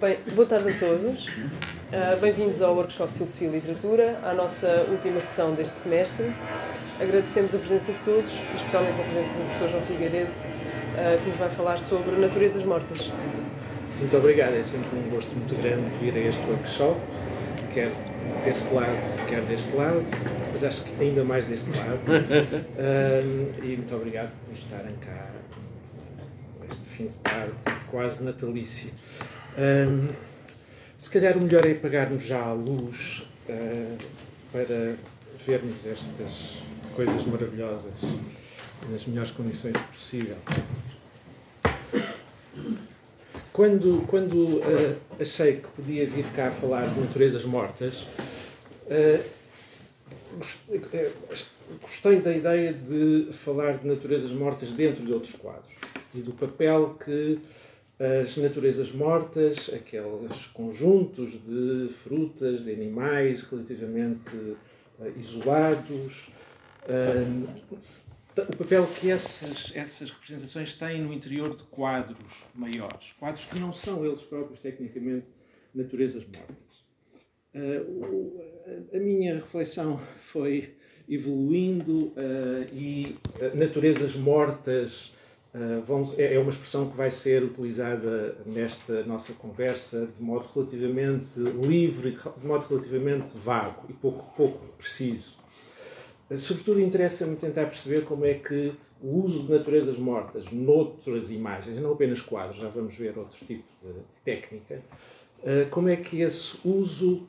Bem, boa tarde a todos. Uh, Bem-vindos ao Workshop de Filosofia e Literatura, à nossa última sessão deste semestre. Agradecemos a presença de todos, especialmente a presença do professor João Figueiredo, uh, que nos vai falar sobre naturezas mortas. Muito obrigado, é sempre um gosto muito grande vir a este workshop, quer desse lado, quer deste lado, mas acho que ainda mais deste lado. um, e muito obrigado por estarem cá este fim de tarde quase natalício. Um, se calhar o melhor é apagarmos já a luz uh, para vermos estas coisas maravilhosas nas melhores condições possível. Quando, quando uh, achei que podia vir cá falar de naturezas mortas, uh, gostei da ideia de falar de naturezas mortas dentro de outros quadros e do papel que as naturezas mortas, aqueles conjuntos de frutas, de animais relativamente uh, isolados, uh, o papel que essas, essas representações têm no interior de quadros maiores, quadros que não são eles próprios tecnicamente naturezas mortas. Uh, a minha reflexão foi evoluindo e naturezas mortas vamos, é, é uma expressão que vai ser utilizada nesta nossa conversa de modo relativamente livre, de modo relativamente vago e pouco, pouco preciso. Sobretudo interessa-me tentar perceber como é que o uso de naturezas mortas noutras imagens, não apenas quadros, já vamos ver outros tipos de, de técnica, como é que esse uso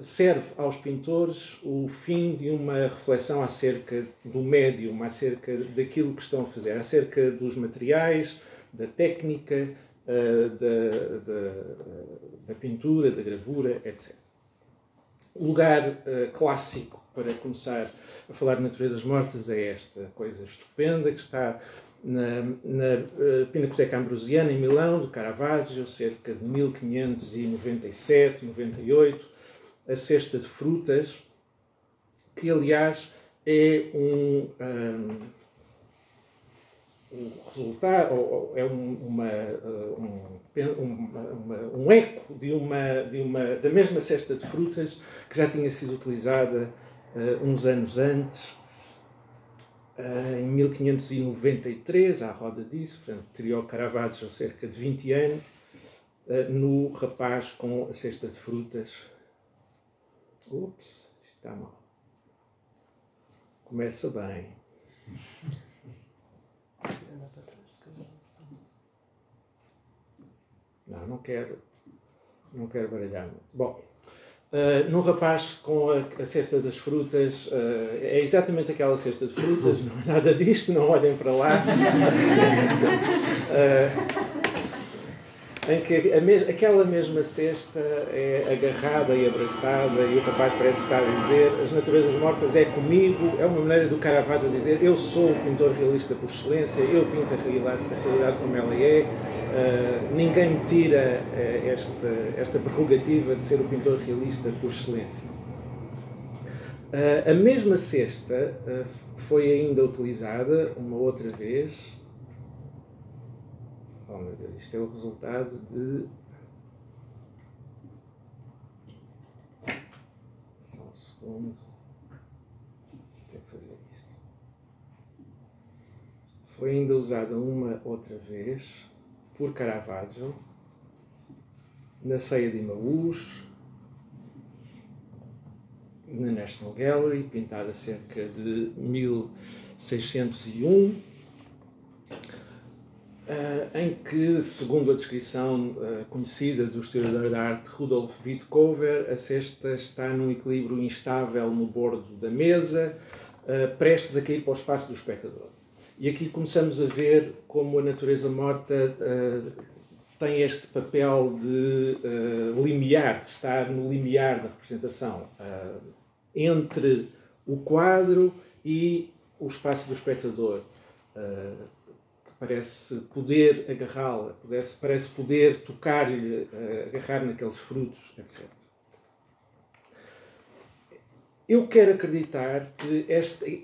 serve aos pintores o fim de uma reflexão acerca do médium, acerca daquilo que estão a fazer, acerca dos materiais, da técnica, ah, da, da, da pintura, da gravura, etc. O lugar ah, clássico para começar a falar de naturezas mortas é esta coisa estupenda que está na, na uh, Pinacoteca Ambrosiana, em Milão, do Caravaggio, cerca de 1597, 98, a cesta de frutas, que aliás é um, um, um resultado, ou, é um, uma, um, uma, um eco de uma, de uma, da mesma cesta de frutas que já tinha sido utilizada uh, uns anos antes em 1593, à roda disso, portanto, teria o Caravaggio cerca de 20 anos, uh, no rapaz com a cesta de frutas. Ups, está mal. Começa bem. Não, não quero. Não quero baralhar. Bom, Uh, num rapaz com a, a, cesta das frutas, uh, é exatamente aquela cesta de frutas, não é nada disto, não olhem para lá. uh, em que a mes aquela mesma cesta é agarrada e abraçada e o rapaz parece estar a dizer as naturezas mortas é comigo, é uma maneira do Caravaggio dizer eu sou o pintor realista por excelência, eu pinto a realidade, a realidade como ela é, uh, ninguém me tira uh, esta, esta prerrogativa de ser o pintor realista por excelência. Uh, a mesma cesta foi ainda utilizada uma outra vez Oh meu Deus, isto é o resultado de. Só um segundo. Tenho que fazer isto. Foi ainda usada uma outra vez por Caravaggio na ceia de Maús, na National Gallery, pintada cerca de 1601 Uh, em que, segundo a descrição uh, conhecida do historiador da arte Rudolf Wittkover, a cesta está num equilíbrio instável no bordo da mesa, uh, prestes a cair para o espaço do espectador. E aqui começamos a ver como a natureza morta tem este papel de limiar, de estar no limiar da representação entre o quadro e o espaço do espectador parece poder agarrá-la, parece, parece poder tocar-lhe, uh, agarrar naqueles frutos, etc. Eu quero acreditar que,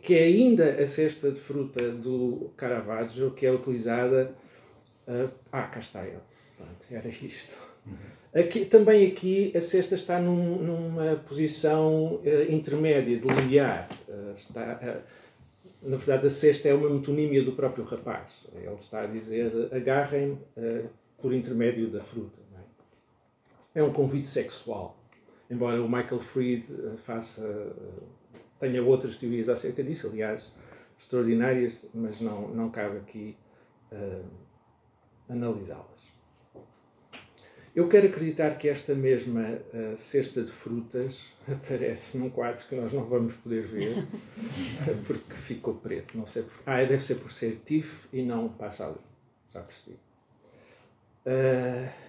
que é ainda a cesta de fruta do Caravaggio que é utilizada Uh, ah, cá está ele. Pronto, era isto. Aqui, também aqui a cesta está num, numa posição uh, intermédia, de linear. Uh, está, na verdade, a cesta é uma metonímia do próprio rapaz. Ele está a dizer agarrem-me por intermédio da fruta. É? é? um convite sexual. Embora o Michael Fried faça, tenha outras teorias acerca disso, aliás, extraordinárias, mas não, não cabe aqui analisá-las. Eu quero acreditar que esta mesma uh, cesta de frutas aparece num quadro que nós não vamos poder ver, porque ficou preto. Não sei por... Ah, deve ser por ser TIF e não passa ali. Já percebi. Uh,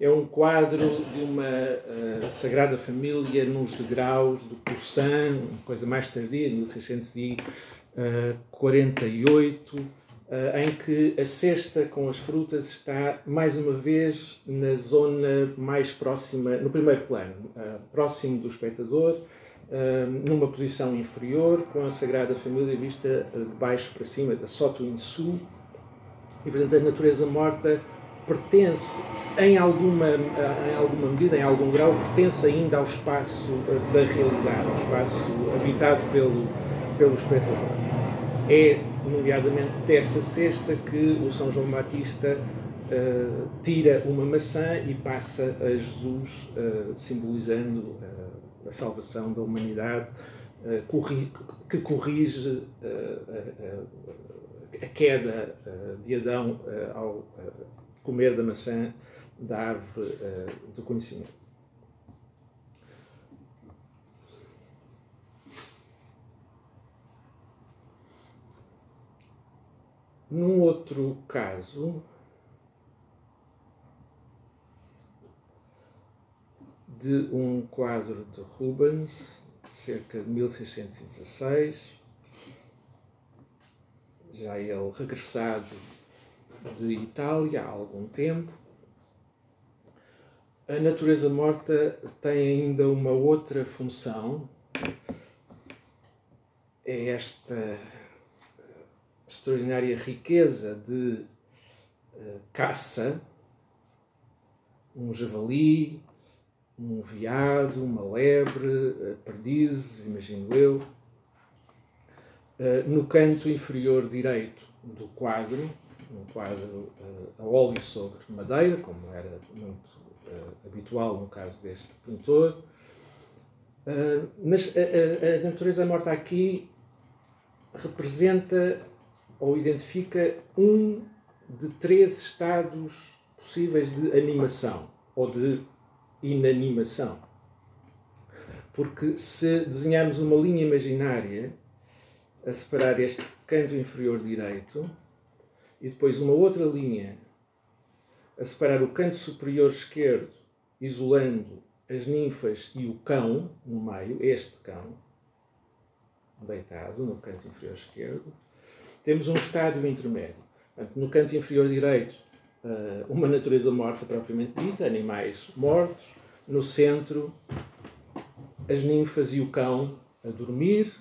é um quadro de uma uh, Sagrada Família nos degraus do Poussin, uma coisa mais tardia, 1648 eh, em que a cesta com as frutas está mais uma vez na zona mais próxima, no primeiro plano, eh, próximo do espectador, eh, numa posição inferior, com a Sagrada Família vista de baixo para cima, da Soto in Su, e portanto a natureza morta pertence em alguma, em alguma medida, em algum grau, pertence ainda ao espaço da realidade, ao espaço habitado pelo, pelo espectador. É nomeadamente dessa cesta que o São João Batista uh, tira uma maçã e passa a Jesus, uh, simbolizando uh, a salvação da humanidade, corri que corrige a queda de Adão ao comer da maçã da árvore do conhecimento. Num outro caso, de um quadro de Rubens, cerca de 1616, já ele regressado de Itália há algum tempo. A natureza morta tem ainda uma outra função, é esta extraordinária riqueza de uh, caça, um javali, um veado, uma lebre, uh, perdizes, imagino eu. Uh, no canto inferior direito do quadro, um quadro a óleo sobre madeira, como era muito habitual no caso deste pintor. mas a natureza morta aqui representa ou identifica um de três estados possíveis de animação ou de inanimação. Porque se desenharmos uma linha imaginária a separar este canto inferior direito e depois uma outra linha a separar o canto superior esquerdo, isolando as ninfas e o cão no meio, este cão, deitado no canto inferior esquerdo, temos um estádio intermédio. no canto inferior direito, eh, uma natureza morta propriamente dita, animais mortos. No centro, as ninfas e o cão a dormir,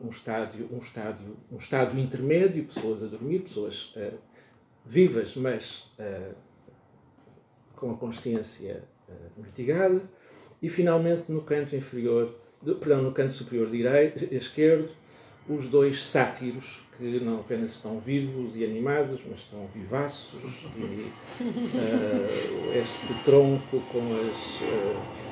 um estádio, um estádio, um estádio intermédio, pessoas a dormir, pessoas uh, vivas, mas uh, com a consciência uh, mitigada, e finalmente no canto inferior, de, perdão, no canto superior direito, esquerdo, os dois sátiros que não apenas estão vivos e animados, mas estão vivaços e uh, este tronco com as uh,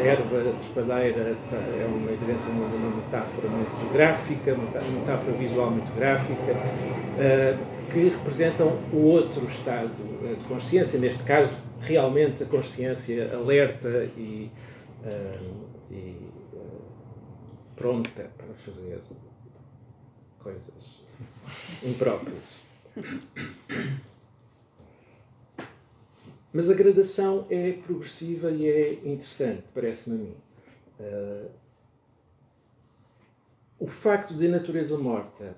a erva trepadeira tá, é uma, evidente, uma, uma, metáfora muito gráfica, uma metáfora visual muito gráfica, uh, que representam o outro estado de consciência, neste caso, realmente a consciência alerta e, e pronta para fazer coisas impróprias. Mas a gradação é progressiva e é interessante, parece-me a mim. Uh, o facto de a natureza morta,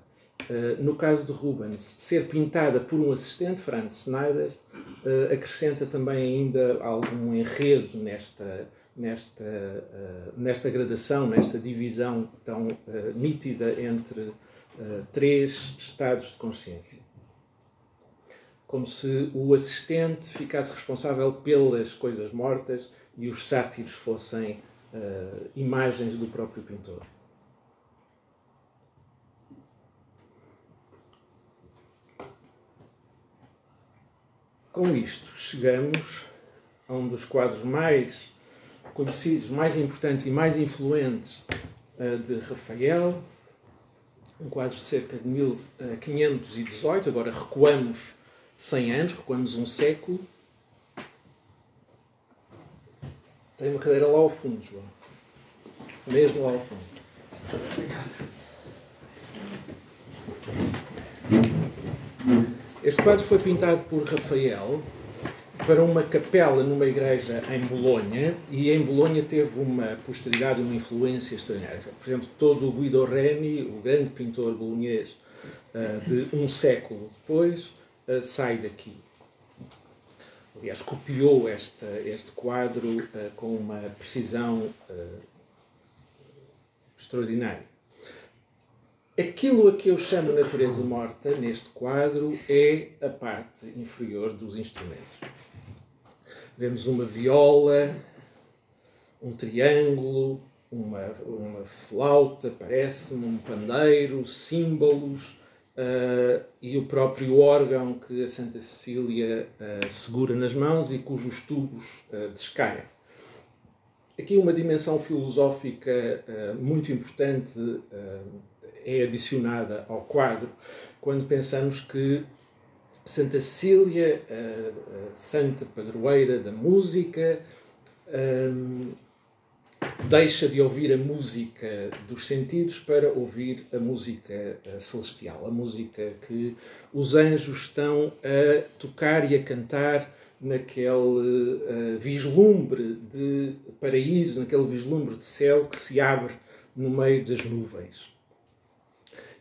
uh, no caso de Rubens, ser pintada por um assistente, Franz Snyder, uh, acrescenta também ainda algum enredo nesta, nesta, nesta gradação, nesta divisão tão nítida entre uh, três estados de consciência. como se o assistente ficasse responsável pelas coisas mortas e os sátiros fossem uh, imagens do próprio pintor. Com isto, chegamos a um dos quadros mais conhecidos, mais importantes e mais influentes uh, de Rafael, um quadro de cerca de 1518, agora recuamos 100 anos, recuamos um século. Tem uma cadeira lá ao fundo, João. Mesmo lá ao fundo. Este quadro foi pintado por Rafael para uma capela numa igreja em Bolonha e em Bolonha teve uma posteridade, uma influência extraordinária. Por exemplo, todo o Guido Reni, o grande pintor bolonhês eh, de um século depois, eh, sai daqui. Aliás, copiou este, este quadro eh, com uma precisão extraordinária. Aquilo a que eu chamo natureza morta neste quadro é a parte inferior dos instrumentos. Vemos uma viola, um triângulo, uma, uma flauta, parece-me, um pandeiro, símbolos uh, e o próprio órgão que a Santa Cecília uh, segura nas mãos e cujos tubos uh, descaem. Aqui uma dimensão filosófica muito importante é adicionada ao quadro quando pensamos que Santa Cecília, a, santa padroeira da música, um, deixa de ouvir a música dos sentidos para ouvir a música celestial, a música que os anjos estão a tocar e a cantar naquele uh, vislumbre de paraíso, naquele vislumbre de céu que se abre no meio das nuvens.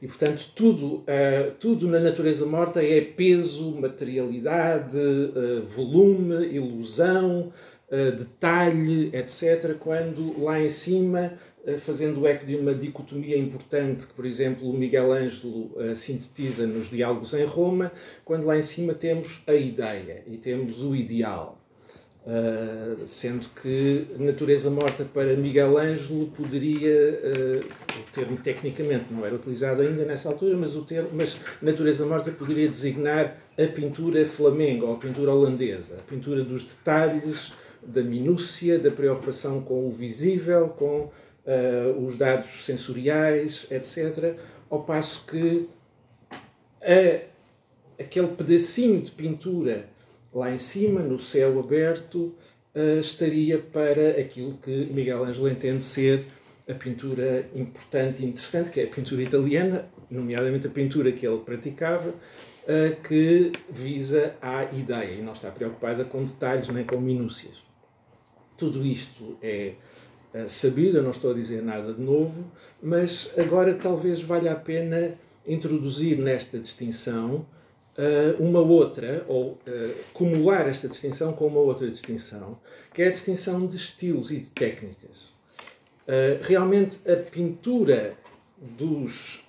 E, portanto, tudo, uh, tudo na natureza morta é peso, materialidade, uh, volume, ilusão, uh, detalhe, etc. Quando lá em cima, fazendo eco de uma dicotomia importante que, por exemplo, Miguel Ângelo sintetiza nos Diálogos em Roma, quando lá em cima temos a ideia e temos o ideal. Uh, sendo que natureza morta para Miguel Ângelo poderia, uh, o termo tecnicamente não era utilizado ainda nessa altura, mas o termo, mas natureza morta poderia designar a pintura flamenga ou a pintura holandesa, a pintura dos detalhes, da minúcia, da preocupação com o visível, com uh, os dados sensoriais, etc. Ao passo que a, aquele pedacinho de pintura lá em cima, no céu aberto, uh, estaria para aquilo que Miguel Ângelo entende ser a pintura importante e interessante, que é a pintura italiana, nomeadamente a pintura que ele praticava, uh, que visa a ideia e não está preocupada com detalhes nem com minúcias. Tudo isto é uh, sabido, eu não estou a dizer nada de novo, mas agora talvez valha a pena introduzir nesta distinção uma outra, ou uh, acumular esta distinção com uma outra distinção, que é a distinção de estilos e de técnicas. Uh, realmente, a pintura dos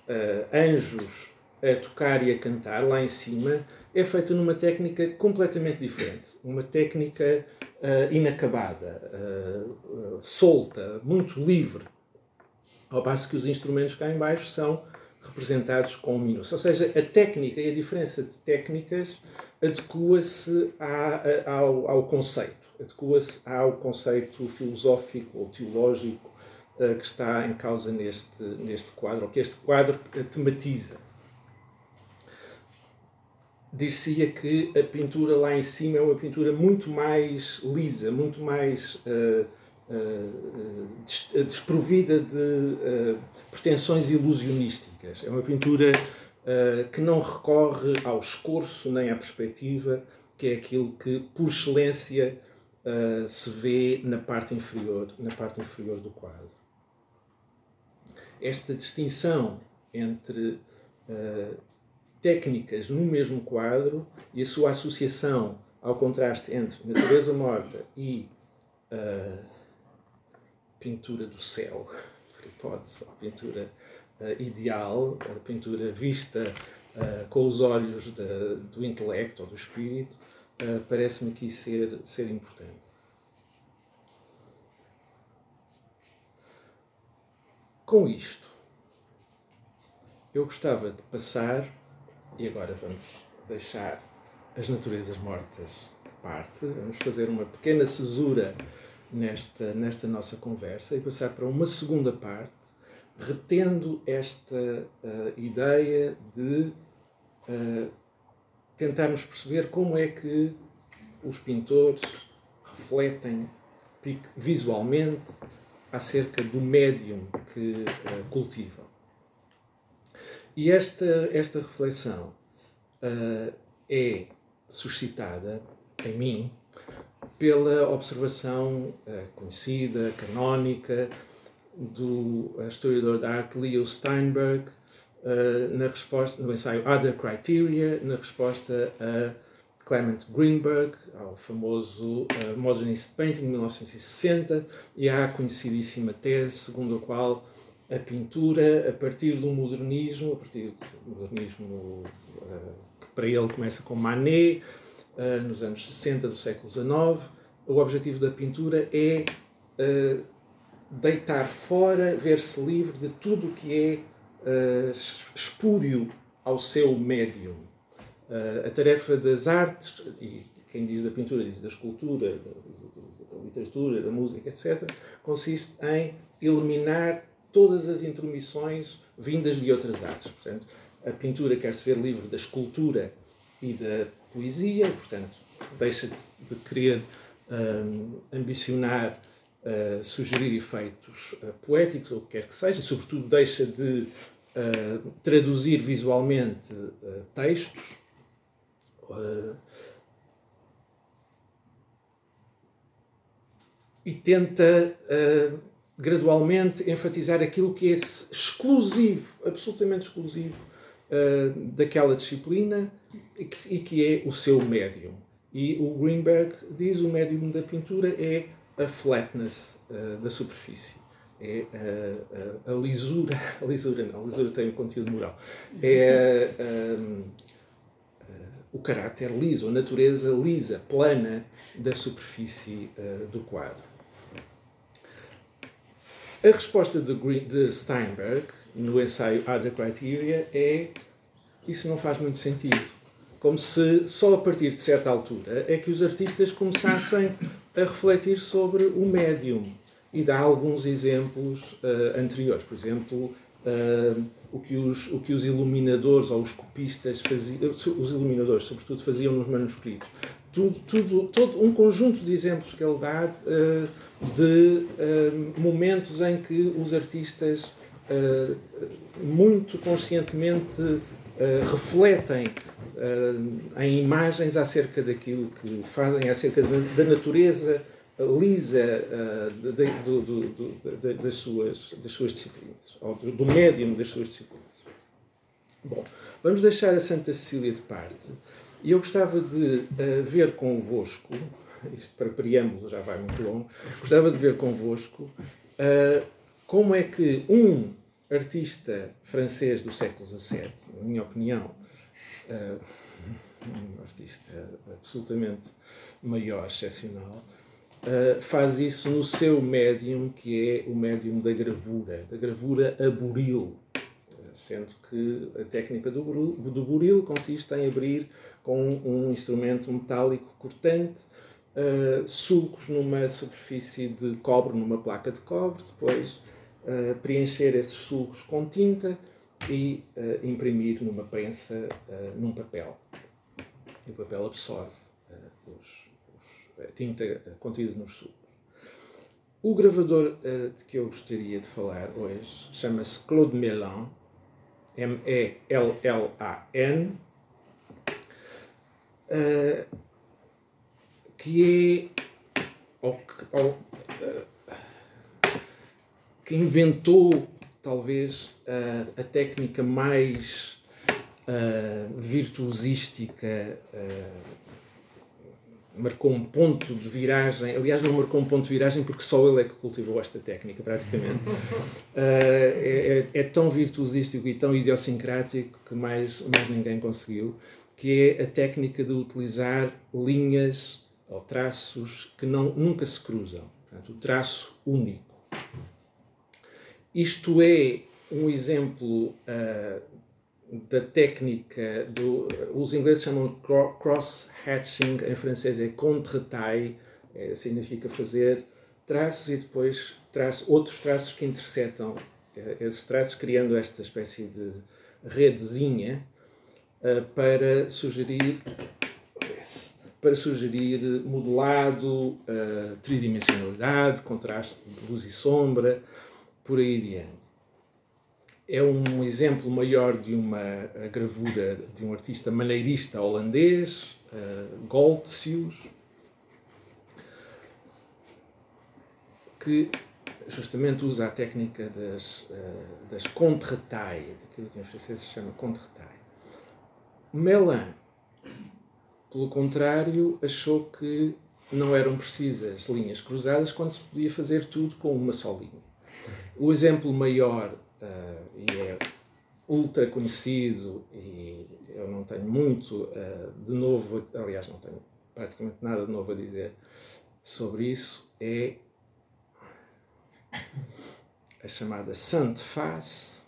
anjos a tocar e a cantar lá em cima é feita numa técnica completamente diferente, uma técnica uh, inacabada, uh, uh, solta, muito livre, ao passo que os instrumentos cá em baixo são representados com minúcia. Ou seja, a técnica e a diferença de técnicas adequa-se ao, ao conceito, adequa-se ao conceito filosófico ou teológico uh, que está em causa neste, neste quadro, ou que este quadro tematiza. Dir-se-ia que a pintura lá em cima é uma pintura muito mais lisa, muito mais uh, desprovida de pretensões ilusionísticas. É uma pintura uh, que não recorre ao escorço nem à perspectiva, que é aquilo que, por excelência, uh, se vê na parte inferior, na parte inferior do quadro. Esta distinção entre uh, técnicas no mesmo quadro e a sua associação ao contraste entre natureza morta e pintura do céu por hipótese, a pintura uh, ideal, a pintura vista uh, com os olhos do intelecto ou do espírito, uh, parece-me aqui ser, ser importante. Com isto, eu gostava de passar, e agora vamos deixar as naturezas mortas de parte, vamos fazer uma pequena cesura nesta, nesta nossa conversa e passar para uma segunda parte, retendo esta uh, ideia de uh, tentarmos perceber como é que os pintores refletem visualmente acerca do médium que uh, cultivam. E esta, esta reflexão é suscitada em mim pela observação uh, conhecida, canónica, do historiador da arte Leo Steinberg, uh, na resposta, no ensaio Other Criteria, na resposta a Clement Greenberg, ao famoso uh, Modernist Painting de 1960, e à conhecidíssima tese segundo a qual a pintura, a partir do modernismo, a partir do modernismo uh, que para ele começa com Manet, uh, nos anos 60 do século XIX, o objetivo da pintura é uh, deitar fora, ver-se livre de tudo o que é espúrio ao seu médium. a tarefa das artes, e quem diz da pintura diz da escultura, da, da literatura, da música, etc., consiste em eliminar todas as intromissões vindas de outras artes. Portanto, a pintura quer se ver livre da escultura e da poesia, portanto, deixa de, de querer um, ambicionar uh, sugerir efeitos uh, poéticos ou o que quer que seja, e, sobretudo, deixa de uh, traduzir visualmente textos. e tenta gradualmente enfatizar aquilo que é exclusivo, absolutamente exclusivo uh, daquela disciplina e que, é o seu médium. E o Greenberg diz o médium da pintura é a flatness uh, da superfície. É a, a, a, lisura, a lisura não, a lisura tem um conteúdo moral. É um, o caráter liso, a natureza lisa, plana da superfície uh, do quadro. A resposta de, de Steinberg no ensaio Other Criteria é isso não faz muito sentido. Como se só a partir de certa altura é que os artistas começassem a refletir sobre o médium e dá alguns exemplos uh, anteriores. Por exemplo, uh, o, que os, o que os iluminadores ou os copistas faziam, os iluminadores, sobretudo, faziam nos manuscritos. Tudo, tudo, todo um conjunto de exemplos que ele dá. Uh, de momentos em que os artistas uh, muito conscientemente uh, refletem em imagens acerca daquilo que fazem, acerca da natureza lisa de, de, de, das, suas, das suas disciplinas, ou do médium das suas disciplinas. Bom, vamos deixar a Santa Cecília de parte e eu gostava de ver convosco isto para preâmbulo já vai muito longo, gostava de ver convosco uh, como é que um artista francês do século XVII, na minha opinião, uh, um artista absolutamente maior, excepcional, uh, faz isso no seu médium, que é o médium da gravura, da gravura a buril, sendo que a técnica do, do buril consiste em abrir com um instrumento metálico cortante uh, sulcos numa superfície de cobre, numa placa de cobre, depois preencher esses sulcos com tinta e uh, imprimir numa prensa, num papel. E o papel absorve os, os, a tinta contida nos sulcos. O gravador de que eu gostaria de falar hoje chama-se Claude Melan, M-E-L-L-A-N. Que é ou, ou, que inventou talvez a, a técnica mais virtuosística marcou um ponto de viragem. Aliás, não marcou um ponto de viragem porque só ele é que cultivou esta técnica, praticamente. Uh, é, é, tão virtuosístico e tão idiosincrático que mais, mais ninguém conseguiu, que é a técnica de utilizar linhas ou traços que não, nunca se cruzam. Portanto, o traço único. Isto é um exemplo uh, da técnica do. Os ingleses chamam cross-hatching, em francês é contre-taille, é, significa fazer traços e depois traço, outros traços que interceptam é, esses traços, criando esta espécie de redezinha uh, para sugerir para sugerir modelado, uh, tridimensionalidade, contraste de luz e sombra, por aí adiante é um exemplo maior de uma gravura de um artista maneirista holandês, uh, Goltzius, que justamente usa a técnica das, uh, das contre-tailles, daquilo que em francês se chama contre-taille. Melin, pelo contrário, achou que não eram precisas linhas cruzadas quando se podia fazer tudo com uma só linha. O exemplo maior uh, e é ultra conhecido e eu não tenho muito uh, de novo, aliás, não tenho praticamente nada de novo a dizer sobre isso, é a chamada Sante Face,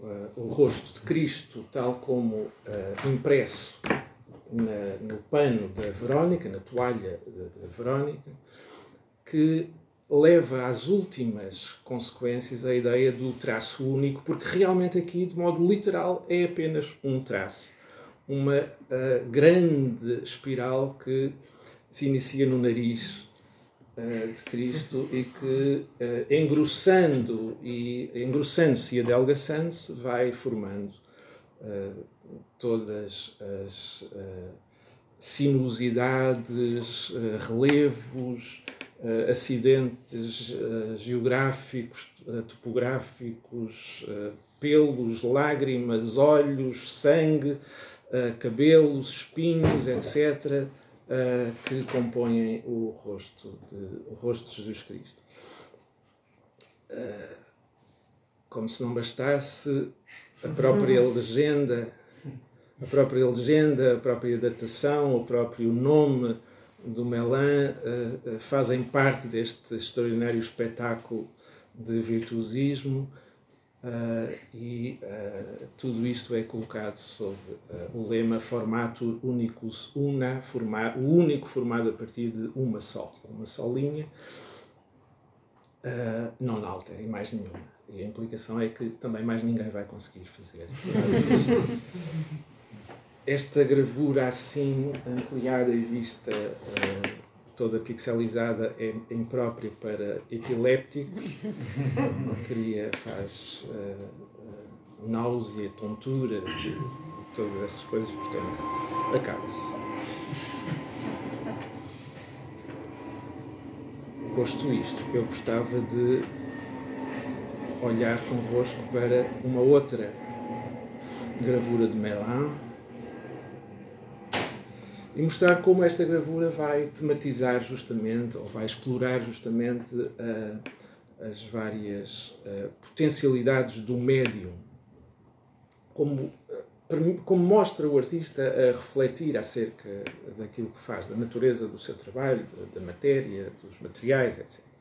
uh, o rosto de Cristo, tal como impresso na, no pano da Verónica, na toalha da Verónica, que leva às últimas consequências a ideia do traço único, porque realmente aqui, de modo literal, é apenas um traço. Uma uh, grande espiral que se inicia no nariz uh, de Cristo e que, uh, engrossando e engrossando-se e adelgaçando-se, vai formando todas as sinuosidades, relevos, uh, acidentes uh, geográficos, uh, topográficos, pelos, lágrimas, olhos, sangue, cabelos, espinhos, etc., que compõem o rosto de, o rosto de Jesus Cristo. como se não bastasse a própria legenda, a própria legenda, a própria datação, o próprio nome do Melan uh, fazem parte deste extraordinário espetáculo de virtuosismo uh, e tudo isto é colocado sob o lema Formatur Unicus Una, formar, o único formado a partir de uma só, uma só linha, não alter em mais nenhuma. E a implicação é que também mais ninguém vai conseguir fazer. esta gravura assim ampliada e vista uh, toda pixelizada é imprópria para epilépticos. Cria faz uh, náusea tontura todas essas coisas portanto acaba-se. Posto isto eu gostava de olhar convosco para uma outra gravura de Melan e mostrar como esta gravura vai tematizar justamente, ou vai explorar justamente uh, as várias uh, potencialidades do médium. Como, como mostra o artista a refletir acerca daquilo que faz, da natureza do seu trabalho, da, da matéria, dos materiais, etc.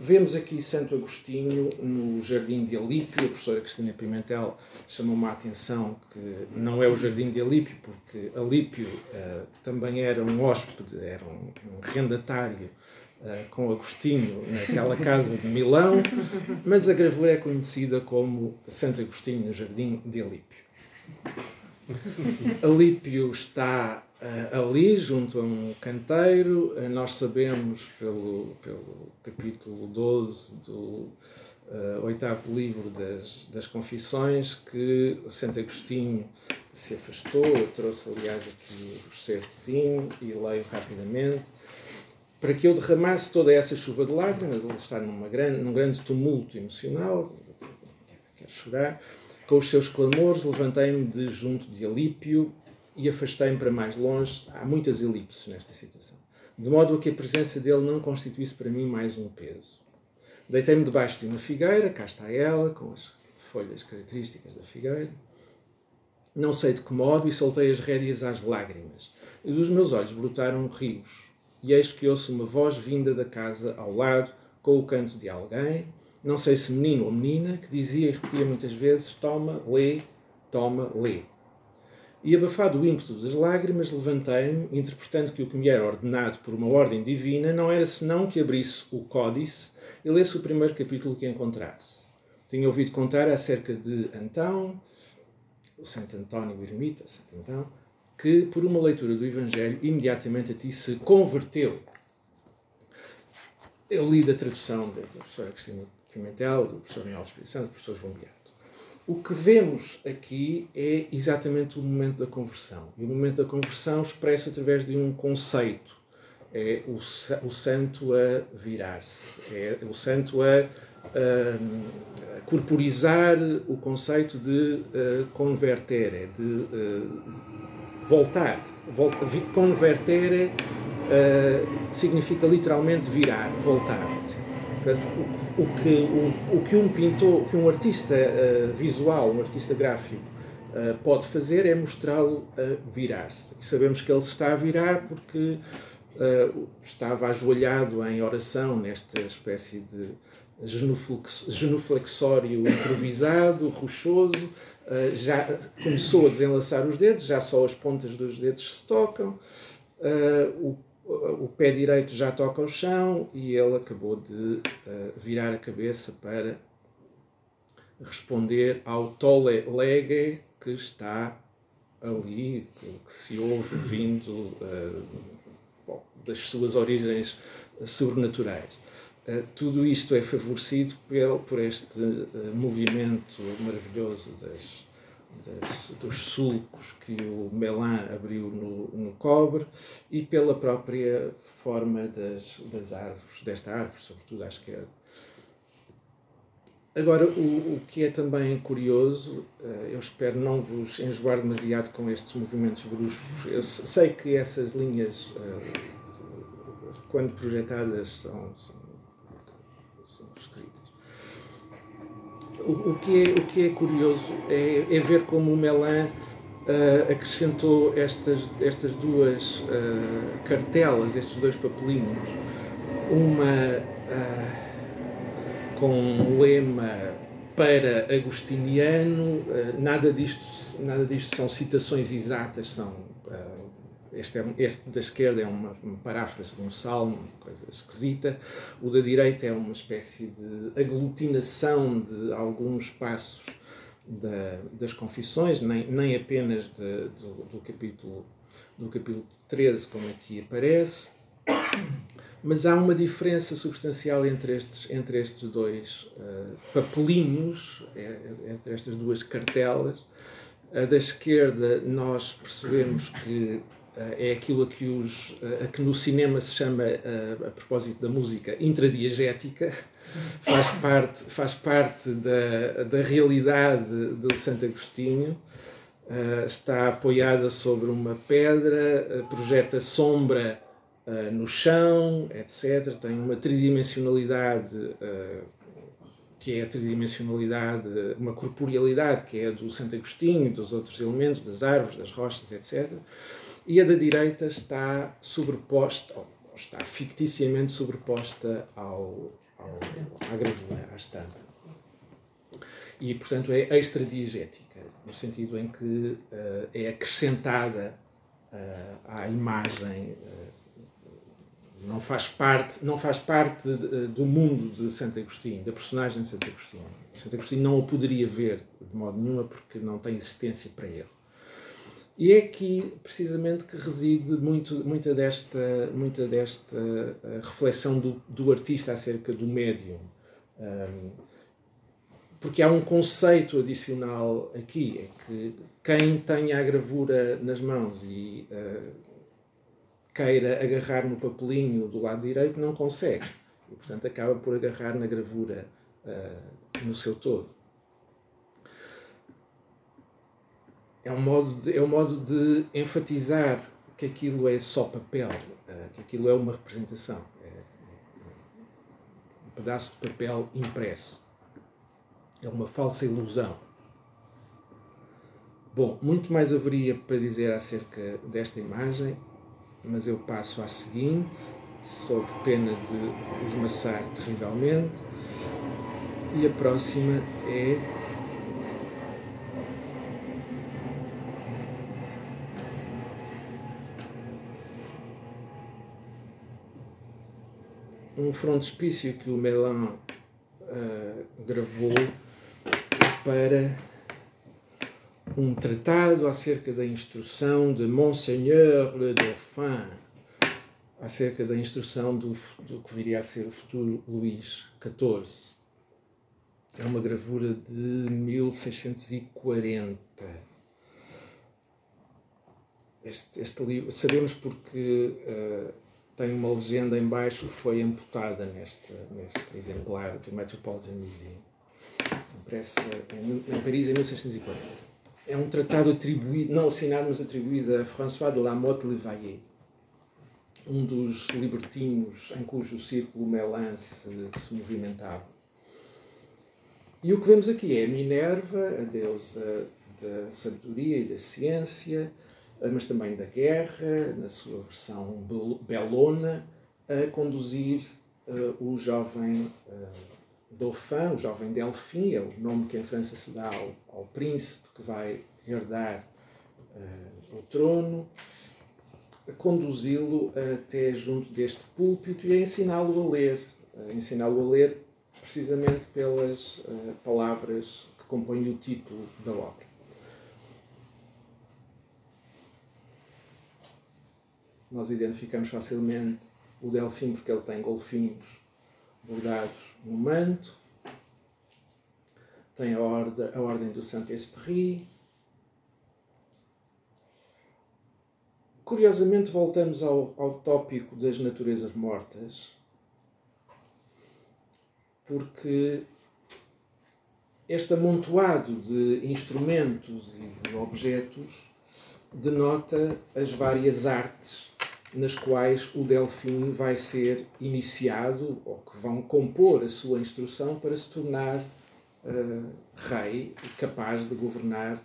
Vemos aqui Santo Agostinho no Jardim de Alípio. A professora Cristina Pimentel chamou-me a atenção que não é o Jardim de Alípio, porque Alípio uh, também era um hóspede, era um, um rendatário uh, com Agostinho naquela casa de Milão, mas a gravura é conhecida como Santo Agostinho no Jardim de Alípio. Alípio está ali, junto a um canteiro. Uh, nós sabemos, pelo, pelo capítulo 12 do uh, oitavo livro das, das Confissões, que Santo Agostinho se afastou. Eu trouxe, aliás, aqui o certozinho e leio rapidamente. Para que eu derramasse toda essa chuva de lágrimas, ele está numa grande, num grande tumulto emocional, quer, quer chorar, com os seus clamores, levantei-me de junto de Alípio e afastei-me para mais longe. Há muitas elipses nesta situação. De modo a que a presença dele não constituísse para mim mais um peso. Deitei-me debaixo de uma figueira, cá está ela, com as folhas características da figueira. Não sei de que modo, e soltei as rédeas às lágrimas. E dos meus olhos brotaram rios. E eis que ouço uma voz vinda da casa ao lado, com o canto de alguém, não sei se menino ou menina, que dizia e repetia muitas vezes: Toma, lê, toma, lê. E abafado o ímpeto das lágrimas, levantei-me, interpretando que o que me era ordenado por uma ordem divina não era senão que abrisse o códice e lesse o primeiro capítulo que encontrasse. Tinha ouvido contar acerca de Antão, o Santo António Ermita, Santo Antão, que por uma leitura do Evangelho imediatamente a ti se converteu. Eu li da tradução da professora Cristina Pimentel, do professor Manuel Espírito Santo, do professor João Beato. O que vemos aqui é exatamente o momento da conversão. E o momento da conversão expressa através de um conceito. É o, o santo a virar-se. É o santo a, a, corporizar o conceito de converter, é de voltar. Volt, converter uh, significa literalmente virar, voltar, etc. Portanto, o, o, que, o, o, que um pintor, que um artista uh, visual, um artista gráfico, uh, pode fazer é mostrá-lo a virar-se. E sabemos que ele se está a virar porque uh, estava ajoelhado em oração nesta espécie de genuflex, genuflexório improvisado, rochoso, já começou a desenlaçar os dedos, já só as pontas dos dedos se tocam. o o pé direito já toca o chão e ele acabou de uh, virar a cabeça para responder ao tole lege que está ali, que, que se ouve vindo uh, das suas origens sobrenaturais. Uh, tudo isto é favorecido por, por este movimento maravilhoso das, das, dos sulcos que o Melan abriu no, no cobre e pela própria forma das, das árvores, desta árvore, sobretudo à esquerda. Agora, o, o que é também curioso, eh, eu espero não vos enjoar demasiado com estes movimentos bruscos. Eu sei que essas linhas, eh, quando projetadas, são, são, são o, que é, o que é curioso é, é ver como o Melan uh, acrescentou estas, estas duas uh, cartelas, estes dois papelinhos, uma uh, com um lema para agostiniano, nada disto, nada disto são citações exatas, são este, é, este da esquerda é uma, uma paráfrase de um salmo, coisa esquisita. O da direita é uma espécie de aglutinação de alguns passos da, das confissões, nem, nem apenas de, do, do, capítulo, do capítulo 13, como aqui aparece. Mas há uma diferença substancial entre estes, entre estes dois uh, papelinhos, é, entre estas duas cartelas. A da esquerda, nós percebemos que é aquilo a que, os, a que no cinema se chama, a, a propósito da música, intradiegética, faz parte, faz parte da, da realidade do Santo Agostinho, está apoiada sobre uma pedra, projeta sombra no chão, etc. Tem uma tridimensionalidade que é a tridimensionalidade, uma corporealidade que é do Santo Agostinho, dos outros elementos, das árvores, das rochas, etc e a da direita está sobreposta, ou está ficticiamente sobreposta ao, ao, à gravura, à estampa. E, portanto, é extradiegética, no sentido em que uh, é acrescentada uh, à imagem, uh, não faz parte, não faz parte de, do mundo de Santo Agostinho, da personagem de Santo Agostinho. Santo Agostinho não o poderia ver de modo nenhum porque não tem existência para ele. E é aqui, precisamente, que reside muito, muita desta, muita desta uh, reflexão do, do artista acerca do médium. Um, porque há um conceito adicional aqui, é que quem tenha a gravura nas mãos e uh, queira agarrar no papelinho do lado direito não consegue. E, portanto, acaba por agarrar na gravura uh, no seu todo. É, um modo de, é um modo de enfatizar que aquilo é só papel, uh, que aquilo é uma representação. É, é um pedaço de papel impresso. É uma falsa ilusão. Bom, muito mais haveria para dizer acerca desta imagem, mas eu passo à seguinte, sob pena de os maçar terrivelmente. E a próxima é um frontispício que o Melan uh, gravou para um tratado acerca da instrução de Monseigneur le Dauphin, acerca da instrução do, do que viria a ser o futuro Luís XIV. É uma gravura de 1640. Este, este livro, sabemos porque uh, tem uma legenda em baixo que foi amputada neste, neste exemplar do Metropolitan Museum, impresso em, em Paris em 1640. É um tratado atribuído, não assinado, mas atribuído a François de Lamotte Levaillet, um dos libertinos em cujo círculo Melan se, se movimentava. E o que vemos aqui é Minerva, a deusa da sabedoria e da ciência, mas também da guerra, na sua versão belona, a conduzir uh, o jovem uh, Dauphin, o jovem Delfim, é o nome que em França se dá ao, ao príncipe que vai herdar o trono, a conduzi-lo até junto deste púlpito e a ensiná-lo a ler, a ensiná-lo a ler precisamente pelas palavras que compõem o título da obra. Nós identificamos facilmente o delfim porque ele tem golfinhos bordados no manto, tem a, ordem, a ordem do Saint-Esprit. Curiosamente, voltamos ao, ao tópico das naturezas mortas, porque este amontoado de instrumentos e de objetos denota as várias artes nas quais o Delfim vai ser iniciado ou que vão compor a sua instrução para se tornar uh, rei e capaz de governar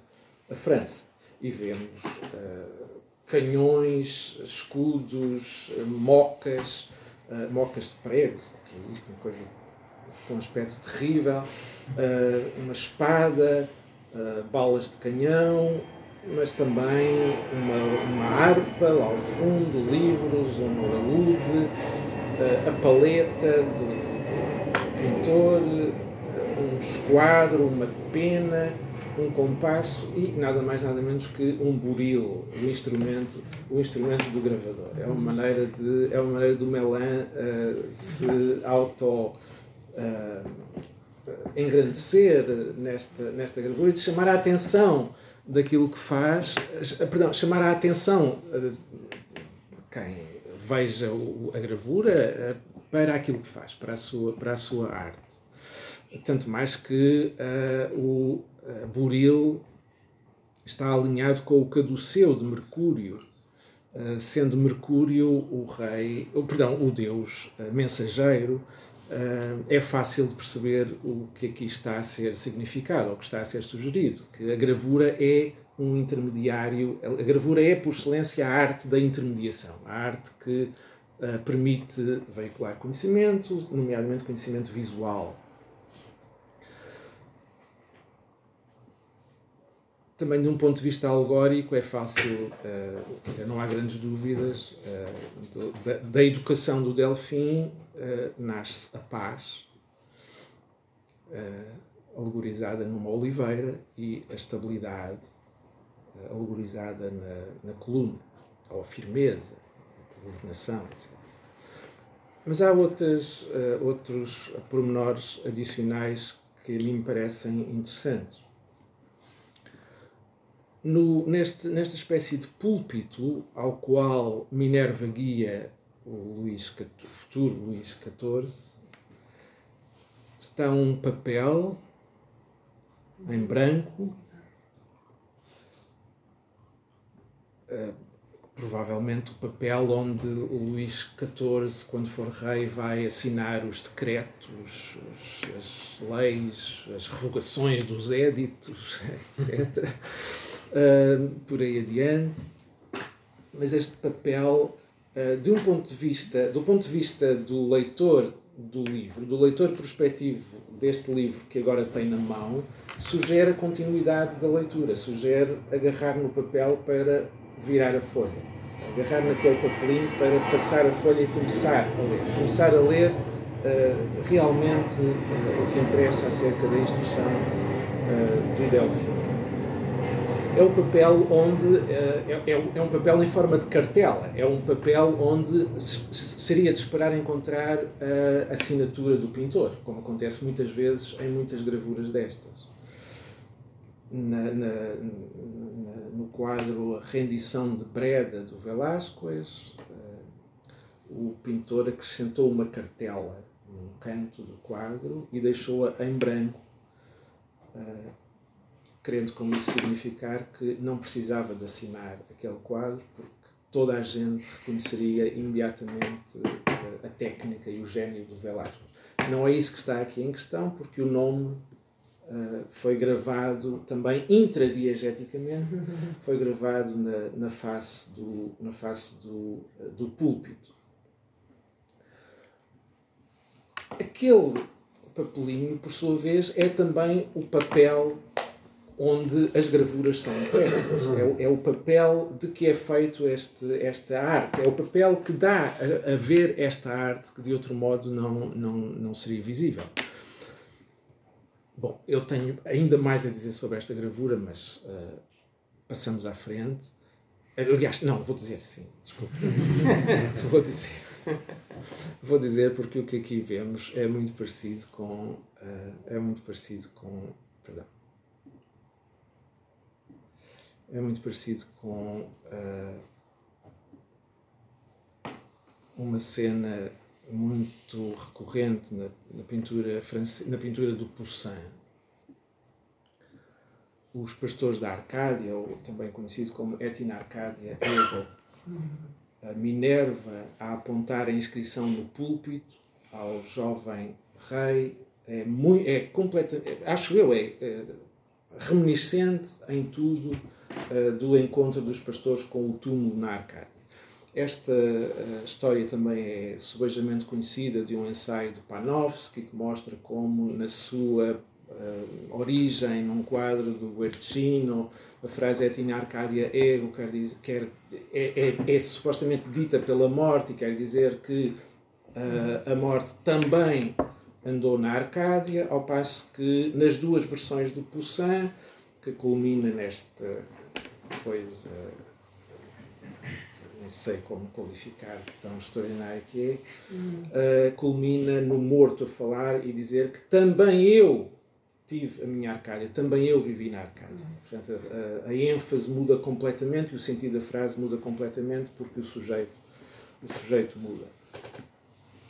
a França. E vemos uh, canhões, escudos, uh, mocas, mocas de pregos, que é isto, uma coisa com um aspecto terrível, uma espada, balas de canhão, mas também uma, uma harpa lá ao fundo, livros, um alaúde, eh, a paleta do, do, do pintor, eh, um esquadro, uma pena, um compasso e nada mais nada menos que um buril, o instrumento, o instrumento do gravador. É uma maneira de é uma maneira do Melan uh, se auto uh, engrandecer nesta nesta gravura e de chamar a atenção daquilo que faz, eh, perdão, chamar a atenção eh, quem veja a gravura eh, para aquilo que faz, para a sua, para a sua arte. Tanto mais que uh, o Buril está alinhado com o caduceu de Mercúrio, sendo Mercúrio o rei, ou, perdão, o deus mensageiro é fácil de perceber o que aqui está a ser significado, ou que está a ser sugerido, que a gravura é um intermediário, a gravura é, por excelência, a arte da intermediação, a arte que uh, permite veicular conhecimento, nomeadamente conhecimento visual. Também, de um ponto de vista algórico, é fácil, uh, quer dizer, não há grandes dúvidas, uh, do, da, da, educação do Delfim uh, nasce a paz, alegorizada numa oliveira, e a estabilidade, alegorizada na, na coluna, ou a firmeza, a governação, etc. Mas há outras, outros pormenores adicionais que a mim me parecem interessantes. No, neste, nesta espécie de púlpito ao qual Minerva guia o Luís, o futuro Luís XIV, está um papel em branco uh, provavelmente o papel onde o Luís XIV, quando for rei, vai assinar os decretos, os, as leis, as revogações dos éditos, etc. uh, por aí adiante. Mas este papel, uh, de um ponto de vista, do ponto de vista do leitor do livro, do leitor prospectivo deste livro que agora tem na mão, sugere a continuidade da leitura, sugere agarrar no papel para virar a folha, agarrar naquele papelinho para passar a folha e começar a ler. Começar a ler uh, realmente uh, o que interessa acerca da instrução uh, do Delfim. É o papel onde é, é, é, um papel em forma de cartela, é um papel onde seria de esperar encontrar a assinatura do pintor, como acontece muitas vezes em muitas gravuras destas. Na, na, no quadro Rendição de Breda do Velázquez, uh, o pintor acrescentou uma cartela num canto do quadro e deixou-a em branco, uh, querendo com isso significar que não precisava de assinar aquele quadro, porque toda a gente reconheceria imediatamente uh, a técnica e o gênio do Velázquez. Não é isso que está aqui em questão, porque o nome Uh, foi gravado também intradiegeticamente, foi gravado na, na face, do, na face do, do púlpito. Aquele papelinho, por sua vez, é também o papel onde as gravuras são impressas. É o, é o papel de que é feito este, esta arte. É o papel que dá a, a ver esta arte que de outro modo não, não, não seria visível. Bom, eu tenho ainda mais a dizer sobre esta gravura, mas uh, passamos à frente. Aliás, não, vou dizer sim, desculpe. vou dizer. Vou dizer porque o que aqui vemos é muito parecido com. Uh, é muito parecido com. Perdão. É muito parecido com uh, uma cena muito recorrente na, na pintura france... na pintura do Poussin. Os pastores da Arcádia, ou também conhecido como Etina Arcádia a Minerva a apontar a inscrição no púlpito ao jovem rei, é, muito, é completamente, acho eu, é, é reminiscente em tudo uh, do encontro dos pastores com o túmulo na Arcádia. Esta uh, história também é subejamente conhecida de um ensaio de Panofsky que mostra como, na sua uh, origem, num quadro do Guercino, a frase et in Arcadia ego quer dizer, quer, é, é, é, supostamente dita pela morte e quer dizer que a morte também andou na Arcádia, ao passo que nas duas versões do Poussin, que culmina nesta coisa nem sei como qualificar de tão extraordinário que é, uh, culmina no morto a falar e dizer que também eu tive a minha Arcádia, também eu vivi na Arcádia. Portanto, a, a, ênfase muda completamente e o sentido da frase muda completamente porque o sujeito, o sujeito muda.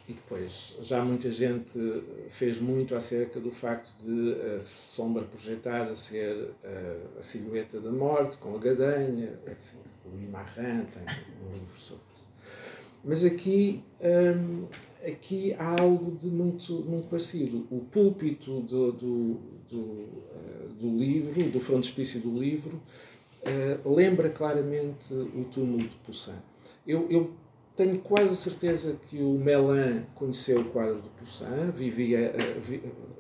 E depois, já muita gente fez muito acerca do facto de a sombra projetada ser a, a silhueta da morte, com a gadanha, etc. O Imarran tem um livro sobre isso. Mas aqui, hum, aqui há algo de muito, muito parecido. O púlpito do, do, do, uh, do livro, do frontispício do livro, uh, lembra claramente o túmulo de Poussin. Eu, eu tenho quase certeza que o Melan conheceu o quadro do Poussin, vivia,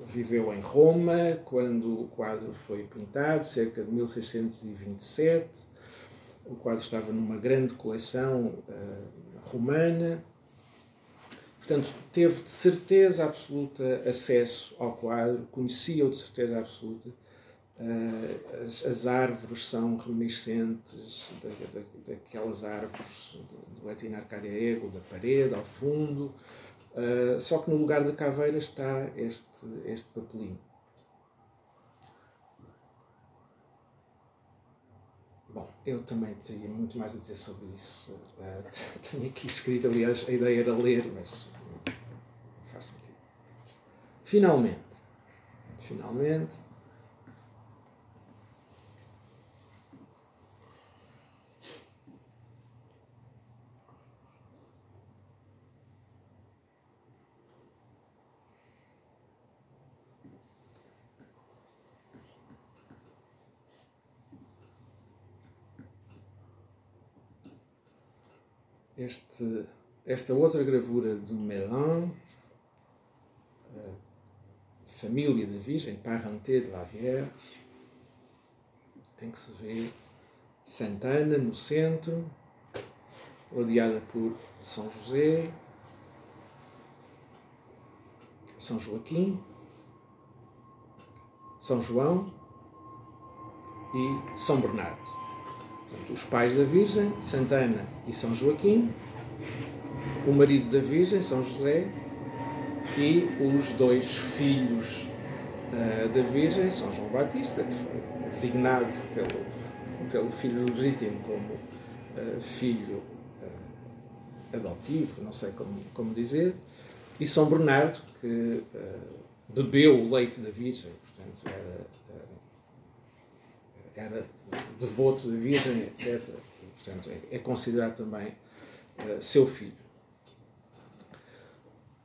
viveu em Roma quando o quadro foi pintado, cerca de 1627. O quadro estava numa grande coleção uh, romana. Portanto, teve de certeza absoluta acesso ao quadro, conhecia-o de certeza absoluta as, as, árvores são reminiscentes da, da, daquelas árvores do, Etina Arcadia Ego, da parede ao fundo, uh, só que no lugar da caveira está este, este papelinho. Bom, eu também teria muito mais a dizer sobre isso. Uh, tenho aqui escrito, aliás, a ideia era ler, mas não faz sentido. Finalmente, finalmente, este, esta outra gravura do Melan, Família da Virgem, Parenté de la Vierge, em que se vê Santana no centro, rodeada por São José, São Joaquim, São João e São Bernardo. Os pais da Virgem, Santana e São Joaquim, o marido da Virgem, São José, e os dois filhos uh, da Virgem, São João Batista, que foi designado pelo, pelo filho legítimo como uh, filho uh, adotivo, não sei como, como dizer, e São Bernardo, que bebeu o leite da Virgem, portanto era, era devoto da Virgem, etc. E, portanto é, é considerado também seu filho.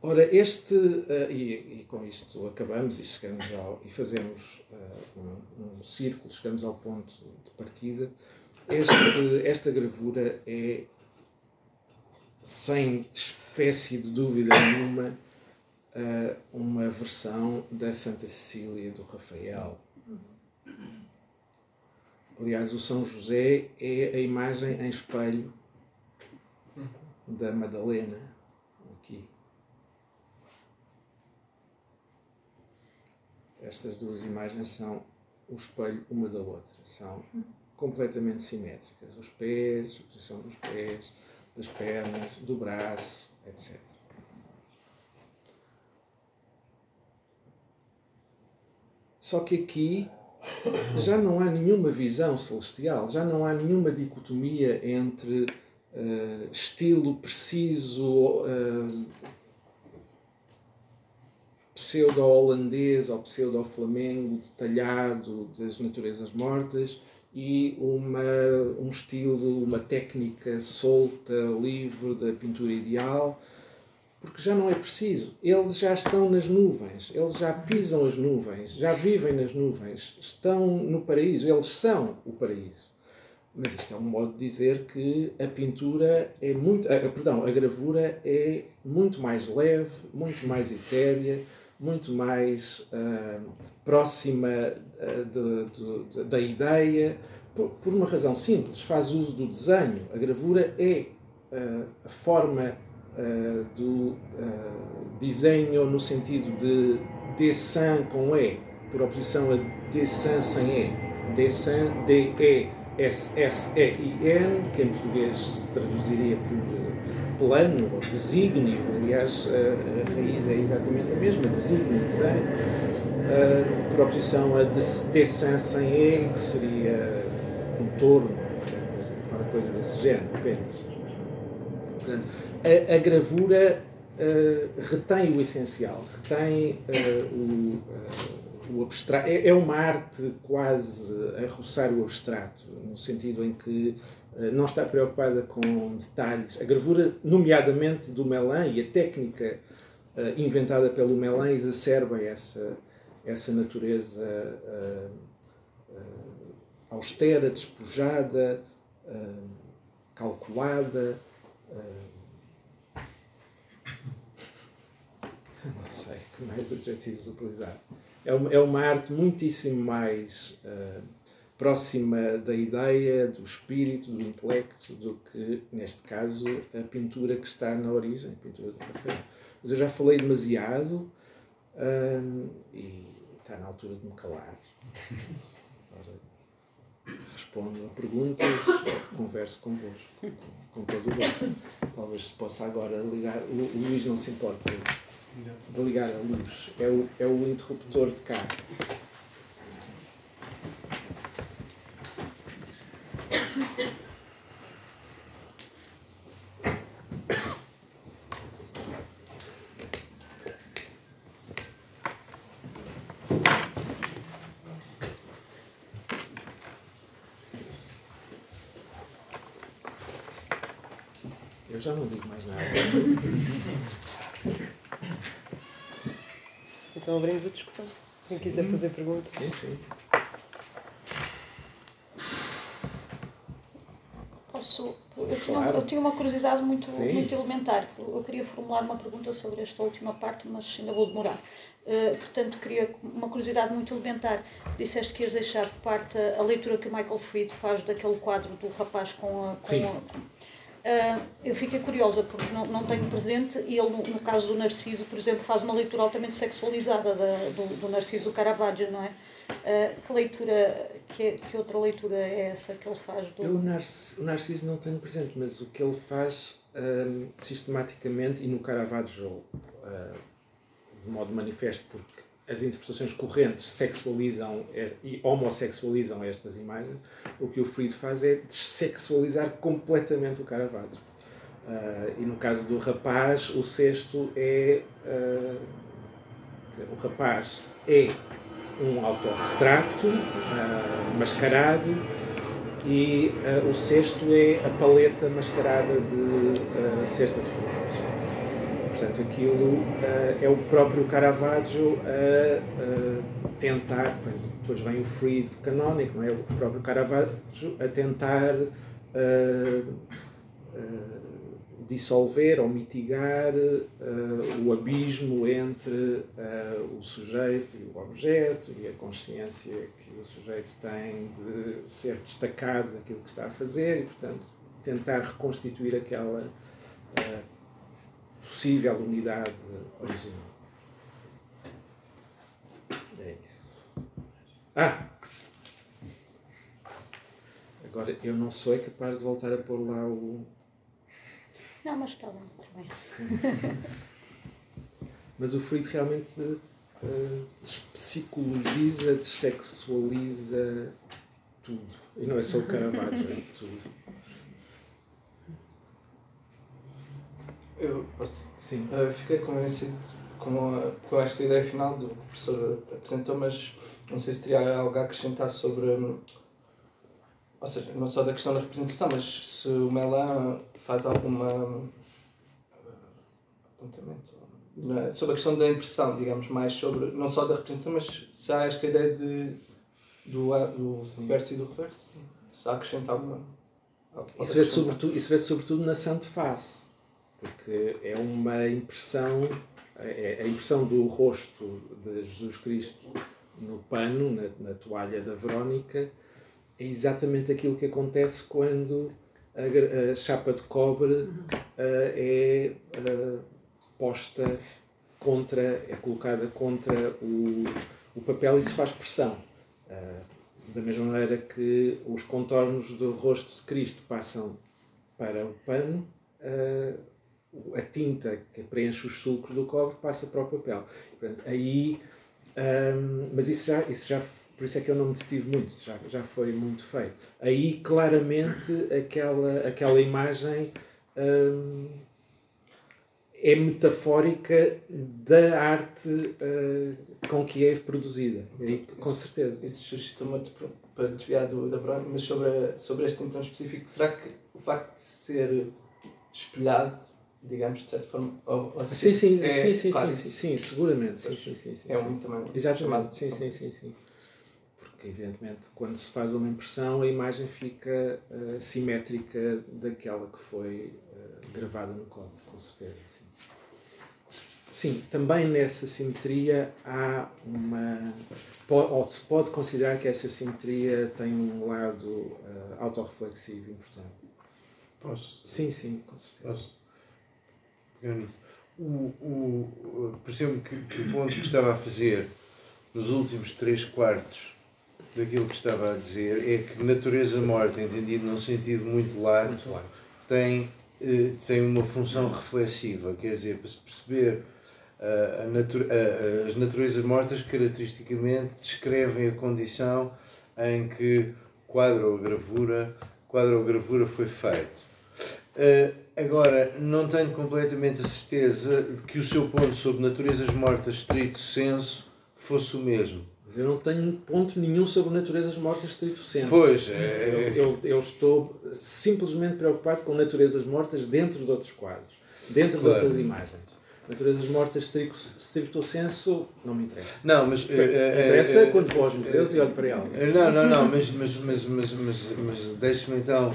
Ora, este, uh, e, e, com isto acabamos e chegamos ao, e fazemos uh, um, um, círculo, chegamos ao ponto de partida. Este, esta gravura é, sem espécie de dúvida nenhuma, uh, uma versão da Santa Cecília do Rafael. Aliás, o São José é a imagem em espelho da Madalena, aqui. estas duas imagens são o espelho uma da outra, são completamente simétricas. Os pés, a posição dos pés, das pernas, do braço, etc. Só que aqui já não há nenhuma visão celestial, já não há nenhuma dicotomia entre uh, estilo preciso, uh, pseudo-holandês ou pseudo-flamengo detalhado das naturezas mortas e uma, um estilo, uma técnica solta, livre da pintura ideal, porque já não é preciso. Eles já estão nas nuvens, eles já pisam as nuvens, já vivem nas nuvens, estão no paraíso, eles são o paraíso. Mas isto é um modo de dizer que a pintura é muito. A, perdão, a gravura é muito mais leve, muito mais etérea, muito mais uh, próxima uh, de, de, da ideia, por, por, uma razão simples, faz uso do desenho. A gravura é uh, a forma do desenho no sentido de dessin com E, por oposição a dessin sem E. Dessin, D-E. S-S-E-I-N, que em português se traduziria por plano ou desígnio, aliás, a, raiz é exatamente a mesma, desígnio, desenho, uh, por oposição a dessin sem E, que seria contorno, qualquer coisa, qualquer coisa desse género, apenas. Portanto, a, a gravura uh, retém o essencial, retém uh, o, o abstrato. É, é uma arte quase a roçar o abstrato, no sentido em que eh, não está preocupada com detalhes. A gravura, nomeadamente do Melan, e a técnica inventada pelo Melan exacerba essa, essa natureza austera, despojada, calculada. Não sei que mais adjetivos utilizar. É uma, é uma arte muitíssimo mais próxima da ideia, do espírito, do intelecto, do que, neste caso, a pintura que está na origem, a pintura do Rafael. Mas eu já falei demasiado hum, e está na altura de me calar. Agora respondo a perguntas, converso convosco, com, todo o gosto. Talvez se possa agora ligar. O, o Luís não se importa de ligar a luz. É o, é o interruptor de cá. Já não digo mais nada. Então abrimos a discussão. Quem quiser fazer perguntas. Sim, sim. Posso, eu, tinha, eu tinha uma curiosidade muito, muito elementar. Eu queria formular uma pergunta sobre esta última parte, mas ainda vou demorar. Uh, portanto, queria uma curiosidade muito elementar. Disseste que ias deixar de parte a, a, leitura que o Michael Fried faz daquele quadro do rapaz com a. Com a uh, eu fiquei curiosa porque não, não tenho presente ele, no, no, caso do Narciso, por exemplo, faz uma leitura altamente sexualizada da, do, do Narciso Caravaggio, não é? Uh, que leitura, que, que, outra leitura é essa que ele faz? Do... Eu, o, Narciso, o Narciso não tenho presente, mas o que ele faz um, sistematicamente e no Caravaggio uh, de modo manifesto, porque as interpretações correntes sexualizam e homossexualizam estas imagens, o que o Fried faz é dessexualizar completamente o Caravaggio. Uh, e no caso do rapaz, o sexto é. Dizer, o rapaz é um autorretrato uh, mascarado e uh, o sexto é a paleta mascarada de uh, cesta de frutas. Portanto, aquilo é o próprio Caravaggio a tentar, depois, depois vem o Freed canónico, não é? o próprio Caravaggio a tentar dissolver ou mitigar uh, o abismo entre uh, o sujeito e o objeto e a consciência que o sujeito tem de ser destacado daquilo que está a fazer e, portanto, tentar reconstituir aquela uh, possível unidade original. É isso. Ah! Agora, eu não sou capaz de voltar a pôr lá o não, mas está bom, bem Mas o Freud realmente uh, despsicologiza, dessexualiza tudo. E não é só o Caravaggio, é tudo. Eu Sim. Uh, fiquei convencido com, a, com esta ideia final do que o professor apresentou, mas não sei se teria algo a acrescentar sobre. Ou seja, não só da questão da representação, mas se o Melan faz alguma eh, apontamento é? sobre a questão da impressão, digamos, mais sobre, não só da representação, mas se há esta ideia de, do, do verso e do reverso, se há acrescentar alguma. Isso vê, sobretudo, isso vê sobretudo na Santo Face, porque é uma impressão, é, é a impressão do rosto de Jesus Cristo no pano, na, na toalha da Verónica, é exatamente aquilo que acontece quando a, a chapa de cobre uh, é uh, posta contra, é colocada contra o, o papel e se faz pressão. Uh, da mesma maneira que os contornos do rosto de Cristo passam para o pano, a tinta que preenche os sulcos do cobre passa para o papel. Portanto, aí, um, mas isso já, isso já por isso é que eu não me detive muito, já, já foi muito feito. Aí, claramente, aquela, aquela imagem hum, é metafórica da arte uh, com que é produzida. Aí, com certeza. Isso suscita-me para desviar do, da Verónica, mas sobre, sobre este então específico, será que o facto de ser espelhado digamos, de certa forma. Ou, ou sim, sim, é, sim, sim, claro, sim, sim, sim, seguramente. Sim, sim, sim, sim, é um também. Exatamente, sim, sim, sim, sim porque evidentemente quando se faz uma impressão a imagem fica uh, simétrica daquela que foi uh, gravada no cobre, com certeza. Sim. sim, também nessa simetria há uma. ou se pode considerar que essa simetria tem um lado uh, autorreflexivo importante. Posso? Sim, sim, com certeza. Posso? O, o, Pareceu-me que, que o ponto que estava a fazer nos últimos três quartos daquilo que estava a dizer é que natureza morta, entendido num sentido muito largo, muito largo. Tem, eh, tem uma função reflexiva, quer dizer, para se perceber a natu as naturezas mortas caracteristicamente descrevem a condição em que quadro ou gravura, quadro ou gravura foi feito. Uh, agora, não tenho completamente a certeza de que o seu ponto sobre naturezas mortas estrito senso fosse o mesmo eu não tenho ponto nenhum sobre naturezas mortas estrito senso. Pois, é... eu, eu, eu, estou simplesmente preocupado com naturezas mortas dentro de outros quadros, dentro claro. de outras imagens. Naturezas mortas, stricto senso, não me interessa. Não, mas. Uh, interessa uh, quando vou aos museus e olho para elas. Não, não, não, mas, mas, mas, mas, mas, mas deixe-me então.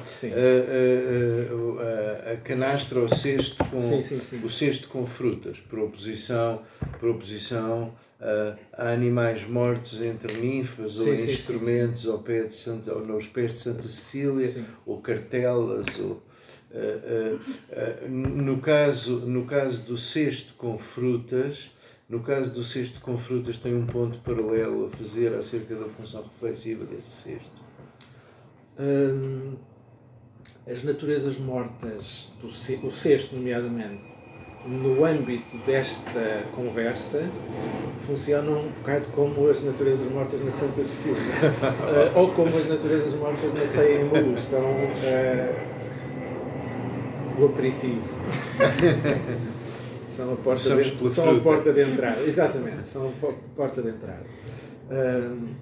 a canastra ou cesto com. Sim, sim, sim. O cesto com frutas, por oposição, por oposição a, animais mortos entre ninfas ou instrumentos Ao pé de Santa, ou nos pés de Santa Cecília, ou cartelas. Ou, Uh, uh, uh, no, caso, no caso do cesto com frutas, no caso do cesto com frutas tem um ponto paralelo a fazer acerca da função reflexiva desse cesto. As naturezas mortas, do o cesto nomeadamente, no âmbito desta conversa, funcionam um bocado como as naturezas mortas na Santa Cecília, ou como as naturezas mortas na Ceia em Luz. São o aperitivo. são a porta, de, são a porta de entrada. Exatamente, são a porta de entrada. Um,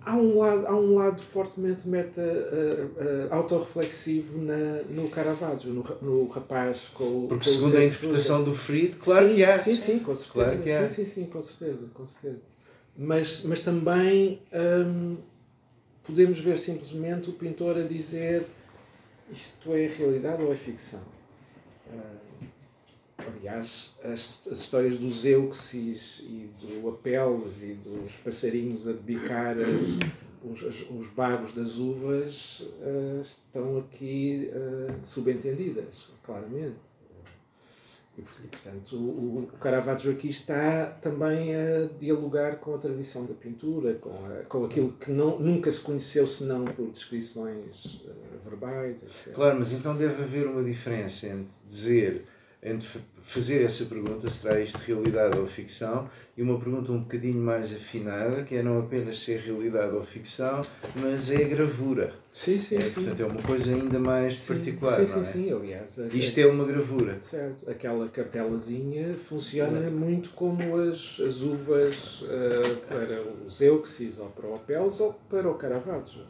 há um lado, há um lado fortemente meta, uh, uh, autorreflexivo na, no Caravaggio, no, no rapaz com Porque com segundo a interpretação do Fried, claro sim, que há. Sim, sim, com certeza. Claro que há. Sim, sim, sim, com certeza, com certeza. Mas, mas também um, podemos ver simplesmente o pintor a dizer isto é realidade ou é ficção. Uh, aliás, as, as, histórias dos Euxis e do Apeles e dos passarinhos a bicar os, os bagos das uvas uh, estão aqui uh, subentendidas, claramente. E, portanto, o, o Caravaggio aqui está também a dialogar com a tradição da pintura, com, a, com aquilo que não, nunca se conheceu senão por descrições uh, verbais, etc. Claro, mas então deve haver uma diferença entre dizer entre fazer essa pergunta, será isto realidade ou ficção, e uma pergunta um bocadinho mais afinada, que é não apenas se é realidade ou ficção, mas é a gravura. Sim, sim, é, sim. Portanto, é uma coisa ainda mais sim, particular, sim, não é? Sim, sim, aliás. Isto é uma gravura. Certo. Aquela cartelazinha funciona é. muito como as, as uvas uh, para os Euxis ou para o Opels ou para o Caravaggio.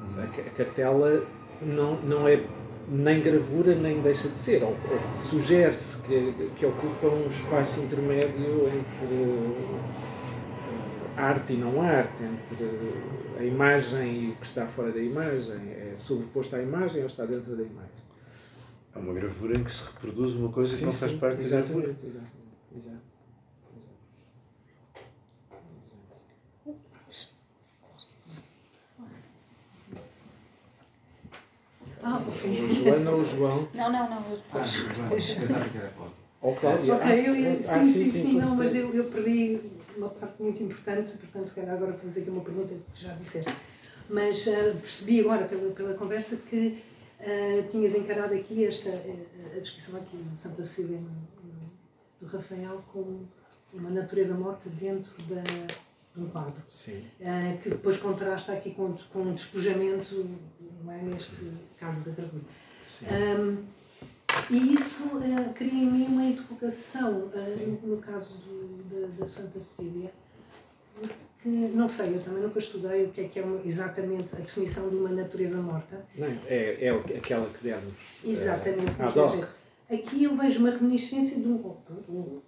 Uhum. A, a cartela não, não é nem gravura nem deixa de ser, ou, ou sugere-se que, que ocupa um espaço intermédio entre uh, arte e não arte, entre a imagem e o que está fora da imagem, é sobreposto à imagem ou está dentro da imagem. É uma gravura em que se reproduz uma coisa sim, que não faz parte da gravura. Exatamente, exatamente. Ah, ok. O Joana ou o João? Não, não, não. Eu. Ah, Pensava que era Ou Cláudia. Ok, eu, ah, sim, ah, sim, sim, sim, não, mas eu, eu perdi uma parte muito importante, portanto, se calhar agora vou fazer aqui uma pergunta que já disseste. Mas uh, percebi agora pela, pela conversa que uh, tinhas encarado aqui esta, a descrição aqui no Santa Cecília do Rafael como uma natureza morta dentro da, de um quadro. Uh, que depois contrasta aqui com, com um despojamento, não é, neste caso da gravura. Um, e isso uh, cria em mim uma interrogação, uh, no, no, caso do, da, da, Santa Cecília, que não sei, eu também nunca estudei o que é que é uma, exatamente a definição de uma natureza morta. Não, é, é aquela que demos. Exatamente. Uh, aqui eu vejo uma reminiscência de um, um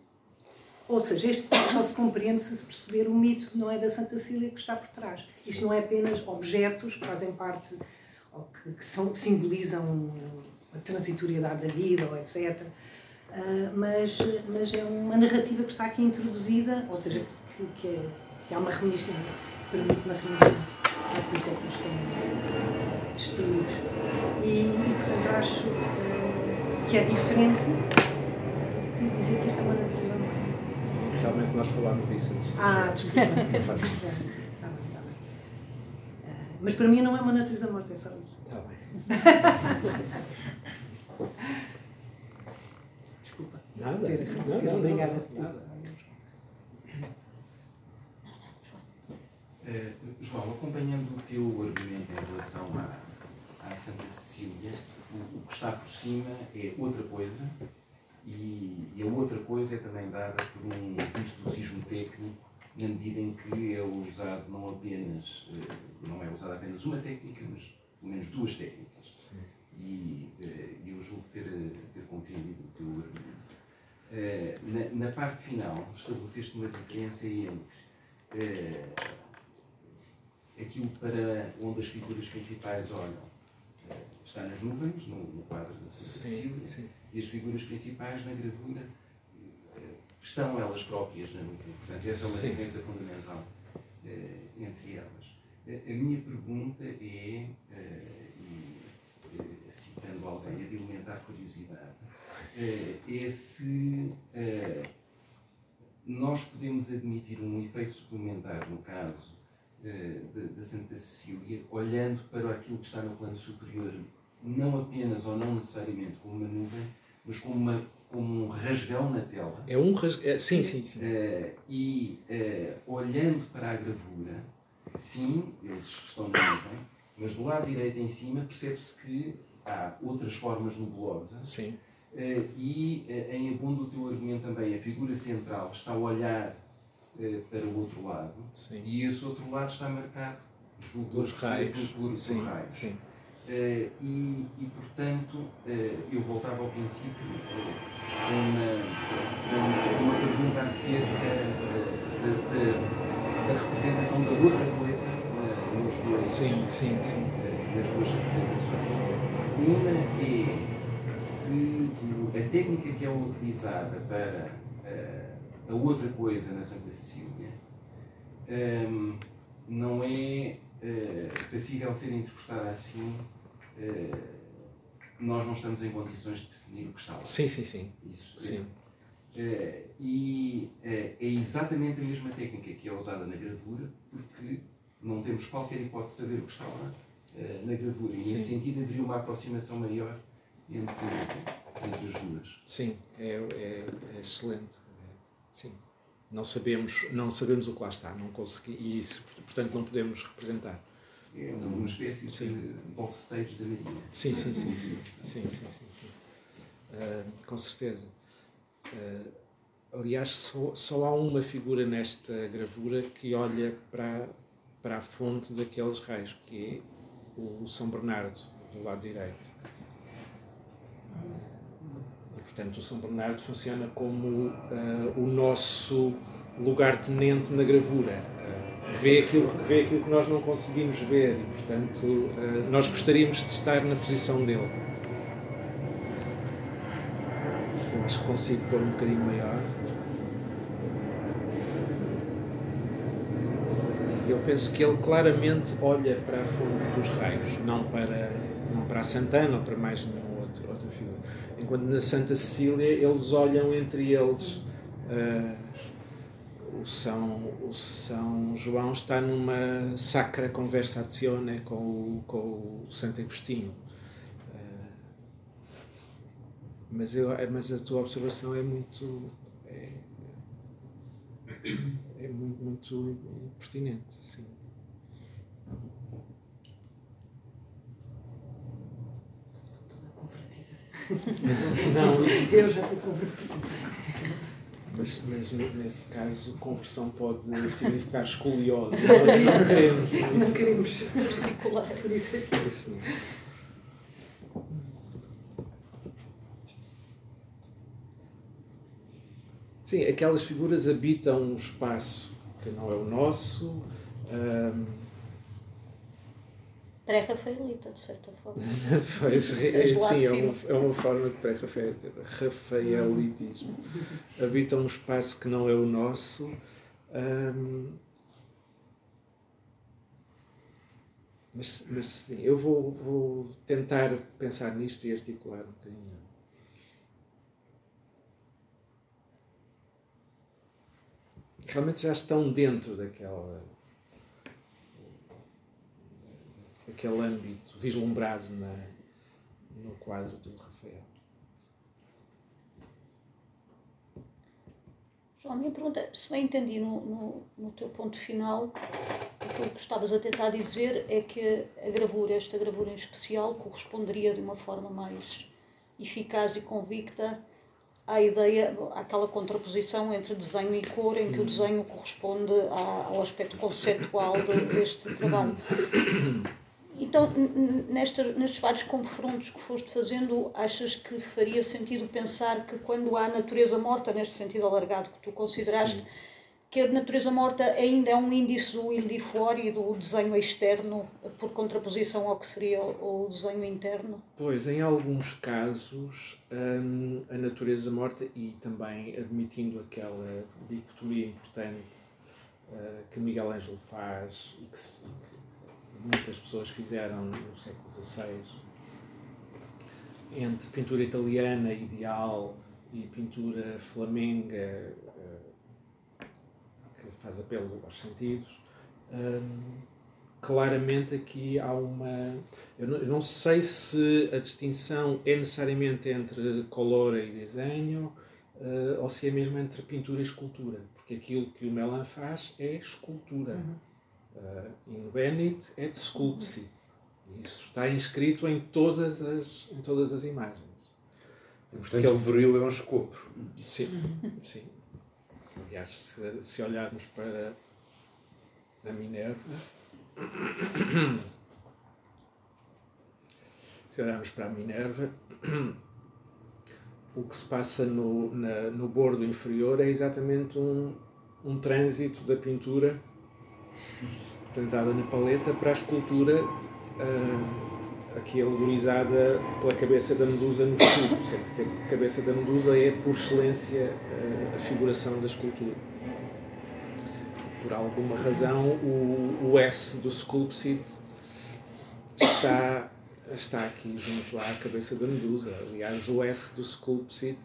ou seja, este só se compreende se se perceber o mito, não é da Santa Cília que está por trás. Isto não é apenas objetos que fazem parte, ou que, que, são, que simbolizam a transitoriedade da vida, ou etc. Uh, ah, mas, mas é uma narrativa que está aqui introduzida, ou seja, que, que, é, que é uma reminiscência, permite uma reminiscência. É por isso é que estão uh, destruídos. E, portanto, acho uh, que é diferente do que dizer que isto é uma natureza realmente nós falámos disso antes. Ah, desculpa. Está bem, está bem. Uh, mas para mim não é uma natureza morta, é só. Desculpa. Nada. Não, não, Obrigada. Nada. Uh, João, acompanhando o teu argumento em relação à, à Santa Cecília, o, o que está por cima é outra coisa e, e, a outra coisa é também dada por um virtuosismo técnico, na medida em que é usado não apenas, eh, não é usada apenas uma técnica, mas pelo menos duas técnicas. Sim. E uh, eu julgo ter, ter compreendido o teu argumento. Uh, na, na, parte final, estabeleceste uma diferença entre aquilo para onde as figuras principais olham está nas nuvens, no, no quadro da Santa Cecília, e as figuras principais na gravura estão elas próprias na nuvem. Portanto, essa é uma Sim. diferença fundamental uh, entre elas. A minha pergunta é, uh, e citando alguém, a de alimentar curiosidade, é se nós podemos admitir um efeito suplementar no caso da Santa Cecília, olhando para aquilo que está no plano superior, não apenas ou não necessariamente como uma nuvem, mas como uma como um rasgão na tela. É um rasgão, é, sim, sim, sim. E olhando para a gravura, sim, eles estão na nuvem, mas do lado direito em cima percebe-se que há outras formas nebulosas. Sim. Uh, e em abono do teu argumento também, a figura central está a olhar para o outro lado sim. e esse outro lado está marcado pelos raios. Por, por, sim, raios. Sim. Uh, e, e, portanto, uh, eu voltava ao princípio uh, uma, uma pergunta acerca de, de, da representação da outra coisa nos dois, sim, sim, sim. nas duas representações. Uma é se a técnica que é utilizada para a outra coisa na Santa Cecília um, não é passível de ser interpretada assim eh, nós não estamos em condições de definir o que está lá. Sim, sim, sim. Isso, sim. É, e é, é exatamente a mesma técnica que é usada na gravura, porque não temos qualquer hipótese de saber o que está lá na gravura. E sim. nesse sentido haveria uma aproximação maior entre, entre as duas. Sim, é, é, é excelente. sim. Não sabemos, não sabemos o que lá está, não consegui, e isso, portanto, não podemos representar. É uma espécie sim. de offstage da Maria. Sim, sim, sim. sim, sim, sim, sim, sim. Uh, com certeza. Uh, aliás, só, só há uma figura nesta gravura que olha para, para a fonte daqueles raios, que é o São Bernardo, do lado direito. E, portanto, o São Bernardo funciona como uh, o nosso lugar-tenente na gravura vê aquilo, vê aquilo que nós não conseguimos ver e, portanto, eh, nós gostaríamos de estar na posição dele. Eu acho que consigo pôr um bocadinho maior. Eu penso que ele claramente olha para a fonte dos raios, não para, não para a Santana ou para mais nenhuma outra, outra figura. Enquanto na Santa Cecília eles olham entre eles. Uh, o São, o São João está numa sacra conversazione com o, com o Santo Agostinho. Uh, mas, eu, mas a tua observação é muito. É, é muito, muito pertinente, sim. Não, eu já estou convertida. Mas, mas nesse caso, conversão pode significar escoliose. Nós não queremos. Não queremos circular. Por isso é isso Sim, aquelas figuras habitam um espaço que não é o nosso. Um, pré-rafaelita, de certa forma. pois, é, sim, é uma, é uma forma de pré-rafaelitismo. Habita um espaço que não é o nosso. mas, mas sim, eu vou, vou tentar pensar nisto e articular um bocadinho. Realmente já estão dentro daquela aquele âmbito vislumbrado na, no quadro do Rafael. João, a minha pergunta, é, se bem entendi no, no, no, teu ponto final, aquilo que estavas a tentar dizer é que a gravura, esta gravura em especial, corresponderia de uma forma mais eficaz e convicta à ideia, àquela contraposição entre desenho e cor, em que o desenho corresponde ao aspecto conceptual deste trabalho. então, nesta, nestes vários confrontos que foste fazendo, achas que faria sentido pensar que quando há natureza morta, neste sentido alargado que tu consideraste, Sim. Que a natureza morta ainda é um índice do il di fuori, do desenho externo, por contraposição ao que seria o, desenho interno? Pois, em alguns casos, hum, a natureza morta, e também admitindo aquela dicotomia importante uh, que Miguel Ângelo faz e que muitas pessoas fizeram no século XVI, entre pintura italiana ideal e pintura flamenga, eh, que faz apelo aos sentidos, hum, claramente aqui há uma. Eu não, eu não, sei se a distinção é necessariamente entre color e desenho uh, ou se é mesmo entre pintura e escultura, porque aquilo que o Melan faz é escultura. Uhum. Uh, invenit et sculpsit. Isso está inscrito em todas as, em todas as imagens. Portanto, Aquele veril é um escopo. Sim, sim. Aliás, se, se olharmos para a Minerva, se olharmos para a Minerva, o que se passa no, na, no bordo inferior é exatamente um, um trânsito da pintura representada na paleta para a escultura uh, aqui alegorizada pela cabeça da Medusa no escudo, sendo que a cabeça da Medusa é por excelência uh, a figuração da escultura. Por alguma razão o, o S do Sculpsit está, está aqui junto à cabeça da Medusa. Aliás, o S do Sculpsit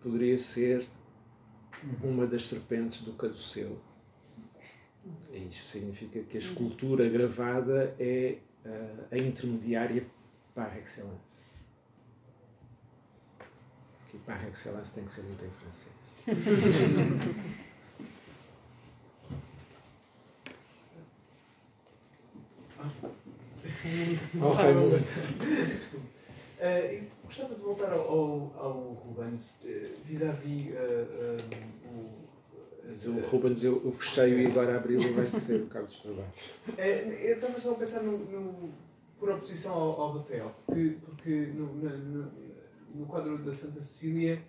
poderia ser uma das serpentes do caduceu isso significa que a escultura gravada é a intermediária par excellence. Que par excellence tem que ser dito em francês. oh, Raimundo. Uh, gostava de voltar ao, ao, ao Rubens uh, vis-à-vis uh, um, o mas o Rubens eu, eu fechei e agora abri-lo vai ser o Carlos Trabalhos. É, eu estava só a pensar no, no, por oposição ao, ao Rafael, porque, porque no, no, no quadro da Santa Cecília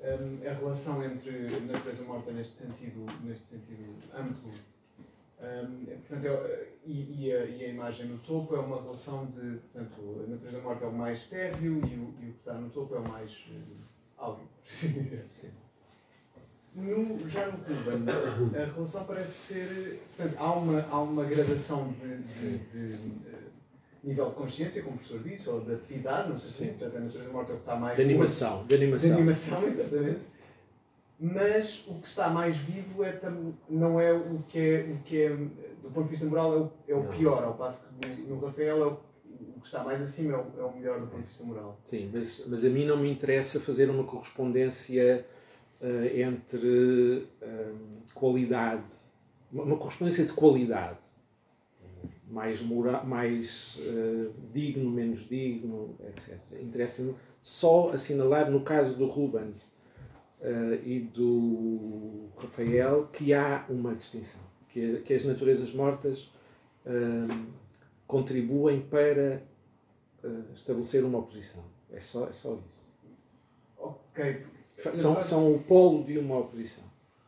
um, a relação entre natureza morta neste sentido, neste sentido amplo um, portanto, é, e, e, a, e, a, imagem no topo é uma relação de portanto, a natureza morta é o mais estéreo e o, e o que está no topo é o mais uh, áudio, por assim dizer. Sim. No, já no Cuban, a relação parece ser. Portanto, há uma, há uma gradação de, de, de, de nível de consciência, como o professor disse, ou de atividade, não sei se portanto, a natureza morta é o que está mais. De animação. De animação. De animação, exatamente. Mas o que está mais vivo é, não é o que é, o que é, do ponto de vista moral, é o, é o pior, ao passo que no, Rafael é o, o que está mais acima é o, é o melhor do ponto de vista moral. Sim, mas, mas a mim não me interessa fazer uma correspondência uh, entre um, qualidade, uma correspondência de qualidade, mais, mora, mais uh, digno, menos digno, etc. Interessa-me só assinalar, no caso do Rubens uh, e do Rafael, que há uma distinção, que, que as naturezas mortas contribuem para estabelecer uma oposição. É só, é só isso. Ok, são, são o polo de uma oposição.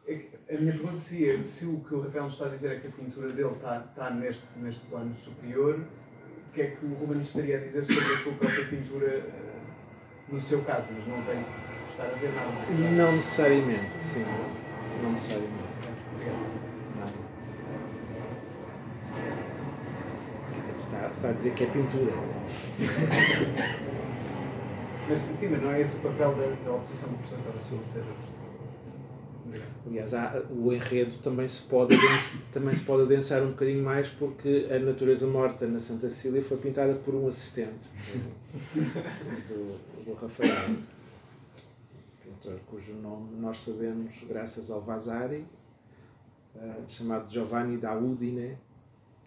É a minha pergunta seria se o que o Rafael nos está a dizer é que a pintura dele está, está neste, neste plano superior, o que é que o Rubens estaria a dizer sobre a sua própria pintura eh, no seu caso, mas não tem estar a dizer nada. Não necessariamente, sim. Não necessariamente. Nada. Quer dizer, está, está a dizer que é pintura. Mas sim, mas não é esse o papel da, da oposição do professor Sara Aliás, há, o enredo também se, pode também se pode adensar um bocadinho mais porque a natureza morta na Santa Cecília foi pintada por um assistente. Do, do Rafael, pintor cujo nome nós sabemos graças ao Vasari, uh, chamado Giovanni da Udine,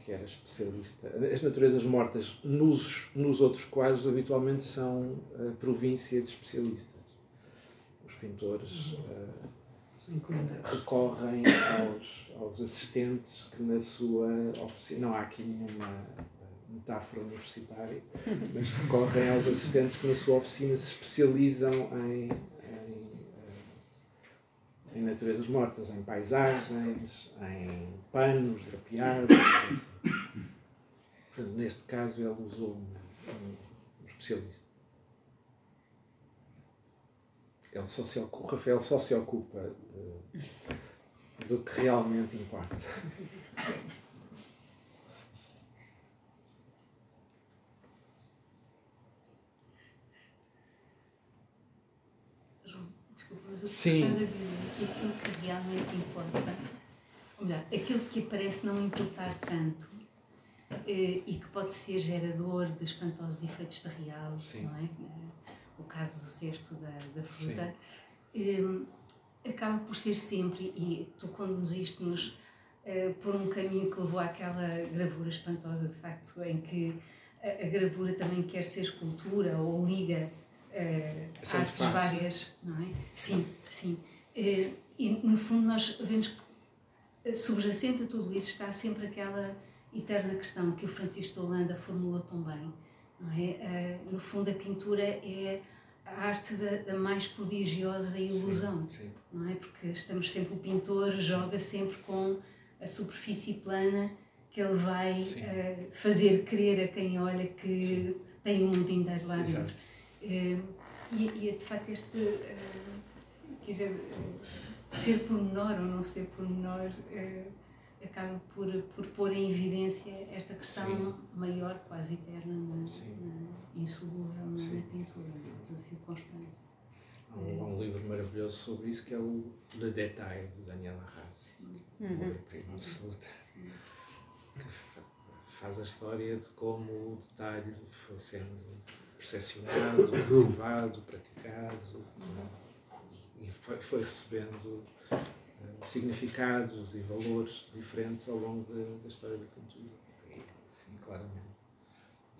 que era especialista. As naturezas mortas nos, nos outros quadros habitualmente são eh, província de especialistas. Os pintores uh, recorrem aos, aos assistentes que na sua oficina. Não há aqui nenhuma, metáfora universitária, mas recorrem aos assistentes que na sua oficina se especializam em, em, eh, em naturezas mortas, em paisagens, em panos drapeados. Portanto, neste caso, ele usou um, um especialista. Ele só se, o Rafael só se ocupa de, do que realmente importa. mas o que Sim. estás a dizer é aquilo que realmente importa, melhor, aquilo que aparece não importar tanto eh, e que pode ser gerador de espantosos efeitos de real, Sim. não é? O caso do cesto da, da fruta, eh, acaba por ser sempre, e tu conduziste-nos eh, por um caminho que levou àquela gravura espantosa, de facto, em que a, a gravura também quer ser escultura ou liga uh, artes várias, não é? Sim, sim. Uh, e no fundo nós vemos que subjacente a tudo isso está sempre aquela eterna questão que o Francisco de Holanda formulou tão bem, é? Uh, no fundo a pintura é a arte da, da mais prodigiosa ilusão, sim, sim. não é? Porque estamos sempre, o pintor joga sempre com a superfície plana que ele vai uh, fazer crer a quem olha que sim. tem um mundo inteiro lá Exato. dentro. Eh, e, e de facto este, uh, dizer, uh, ser pormenor ou não ser pormenor uh, acaba por, por pôr em evidência esta questão Sim. maior, quase eterna, na, na insolúvel na, na pintura, no desafio constante. Há um, há um, livro maravilhoso sobre isso que é o Le Détail, do Daniel Arras, uhum. prima absoluta, que faz a história de como o detalhe foi sendo percepcionado, cultivado, praticado e foi, foi recebendo uh, significados e valores diferentes ao longo de, da história da pintura. Sim, claramente.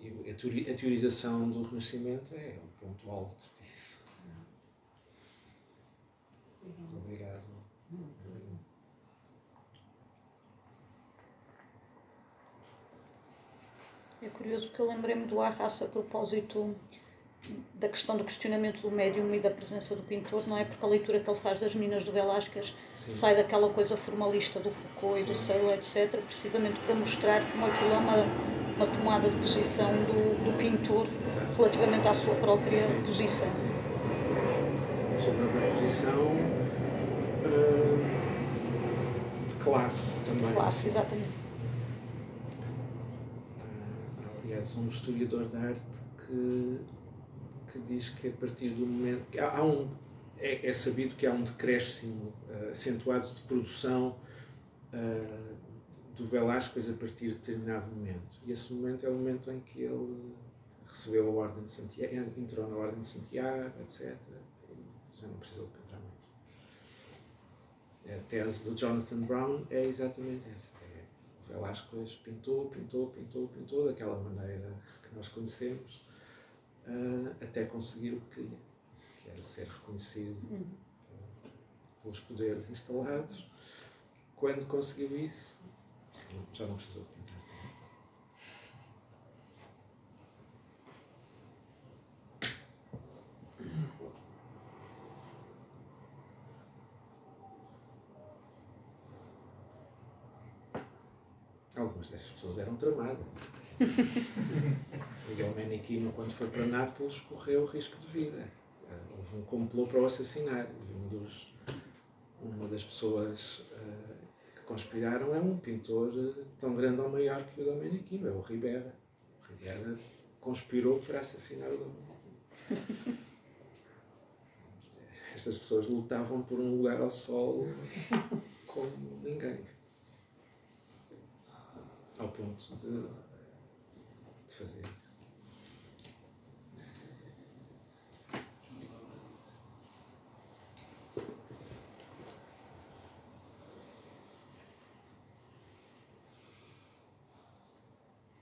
E a, teori, a teorização do Renascimento é um ponto alto disso. Obrigado. É curioso porque eu lembrei-me do Arras a propósito da questão do questionamento do médium e da presença do pintor, não é? Porque a leitura que ele faz das Minas do Velázquez sai daquela coisa formalista do Foucault e do Seylo, etc., precisamente para mostrar como aquilo é uma, uma tomada de posição do, do pintor Exato. relativamente à sua própria Sim. posição. A sua própria posição uh, de classe também. De classe, exatamente aliás, um historiador da arte que, que diz que a partir do momento. Que há, há um, é, é, sabido que há um decréscimo uh, acentuado de produção uh, do Velázquez a partir de determinado momento. E esse momento é o momento em que ele recebeu a Ordem de Santiago, entrou na Ordem de Santiago, etc. E já não precisou pintar mais. A tese do Jonathan Brown é exatamente essa Velázquez pintou, pintou, pintou, pintou daquela maneira que nós conhecemos, uh, até conseguir o que queria, que era ser reconhecido uh, pelos poderes instalados. Quando conseguiu isso, já não precisou de pintar. Algumas destas pessoas eram tramadas. Miguel Menichino, quando foi para Nápoles, correu risco de vida. Houve um complô para o assassinar. Um dos, uma das pessoas uh, que conspiraram é um pintor tão grande ou maior que o Domenichino, é o Ribera. O Ribera conspirou para assassinar o Domenichino. Estas pessoas lutavam por um lugar ao sol como ninguém ao ponto de, de fazer isso.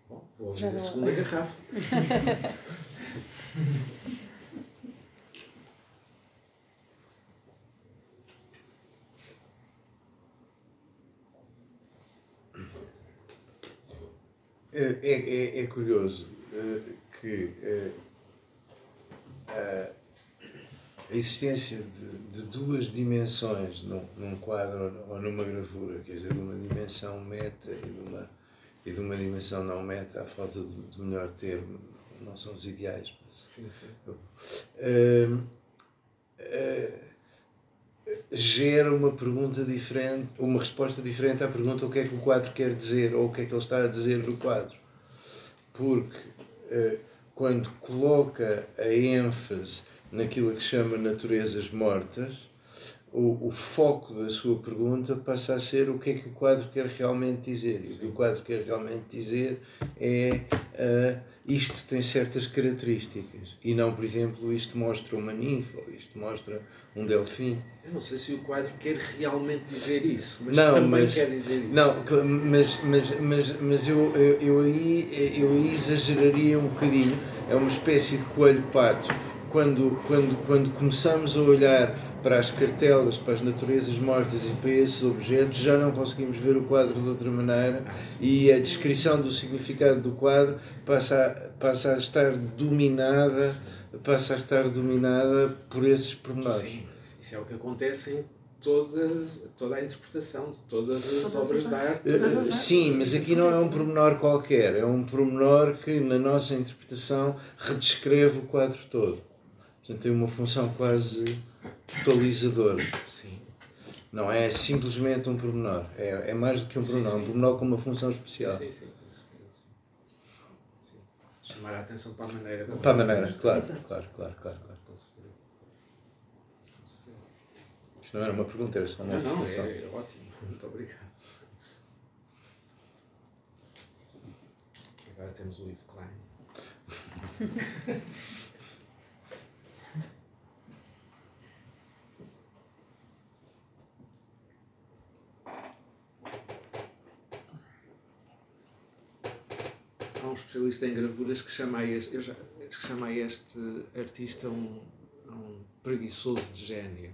Bom, vou abrir a é, é, é curioso uh, que uh, a, a existência de, de, duas dimensões num, num, quadro ou numa gravura, quer dizer, de uma dimensão meta e de uma, e de uma dimensão não meta, à falta de, de melhor termo, não são os ideais. Mas, sim, sim. Uh, gera uma pergunta diferente, uma resposta diferente à pergunta o que é que o quadro quer dizer ou o que é que ele está a dizer no quadro. Porque uh, quando coloca a ênfase naquilo que chama naturezas mortas, o, o foco da sua pergunta passa a ser o que é que o quadro quer realmente dizer. E o que o quadro quer realmente dizer é uh, isto tem certas características. E não, por exemplo, isto mostra uma ninfa, ou isto mostra um delfim. Eu não sei se o quadro quer realmente dizer isso, mas não, também mas, quer dizer isso. Não, mas, mas, mas, mas eu, eu, eu, aí, eu aí exageraria um bocadinho. É uma espécie de coelho-pato. Quando, quando, quando começamos a olhar para as cartelas, para as naturezas mortas e para esses objetos, já não conseguimos ver o quadro de outra maneira ah, e a descrição do significado do quadro passa a, passa a estar dominada passa a estar dominada por esses pormenores. Sim, isso é o que acontece em toda, toda a interpretação de todas as obras de arte. Uh, sim, mas aqui não é um pormenor qualquer, é um pormenor que na nossa interpretação redescreve o quadro todo. Portanto, tem uma função quase totalizadora. Sim. Não é simplesmente um pormenor, é, é mais do que um pormenor, sim, sim. um pormenor com uma função especial. Sim, sim. Chamar a atenção para a maneira. Para a maneira, claro, claro, claro, claro, claro. Isto não era uma pergunta, era só uma não, não, é, é ótimo. Muito obrigado. Agora temos o Yves Klein. um especialista em gravuras que chama a este, eu já, que chama a este artista um, um preguiçoso de gênio.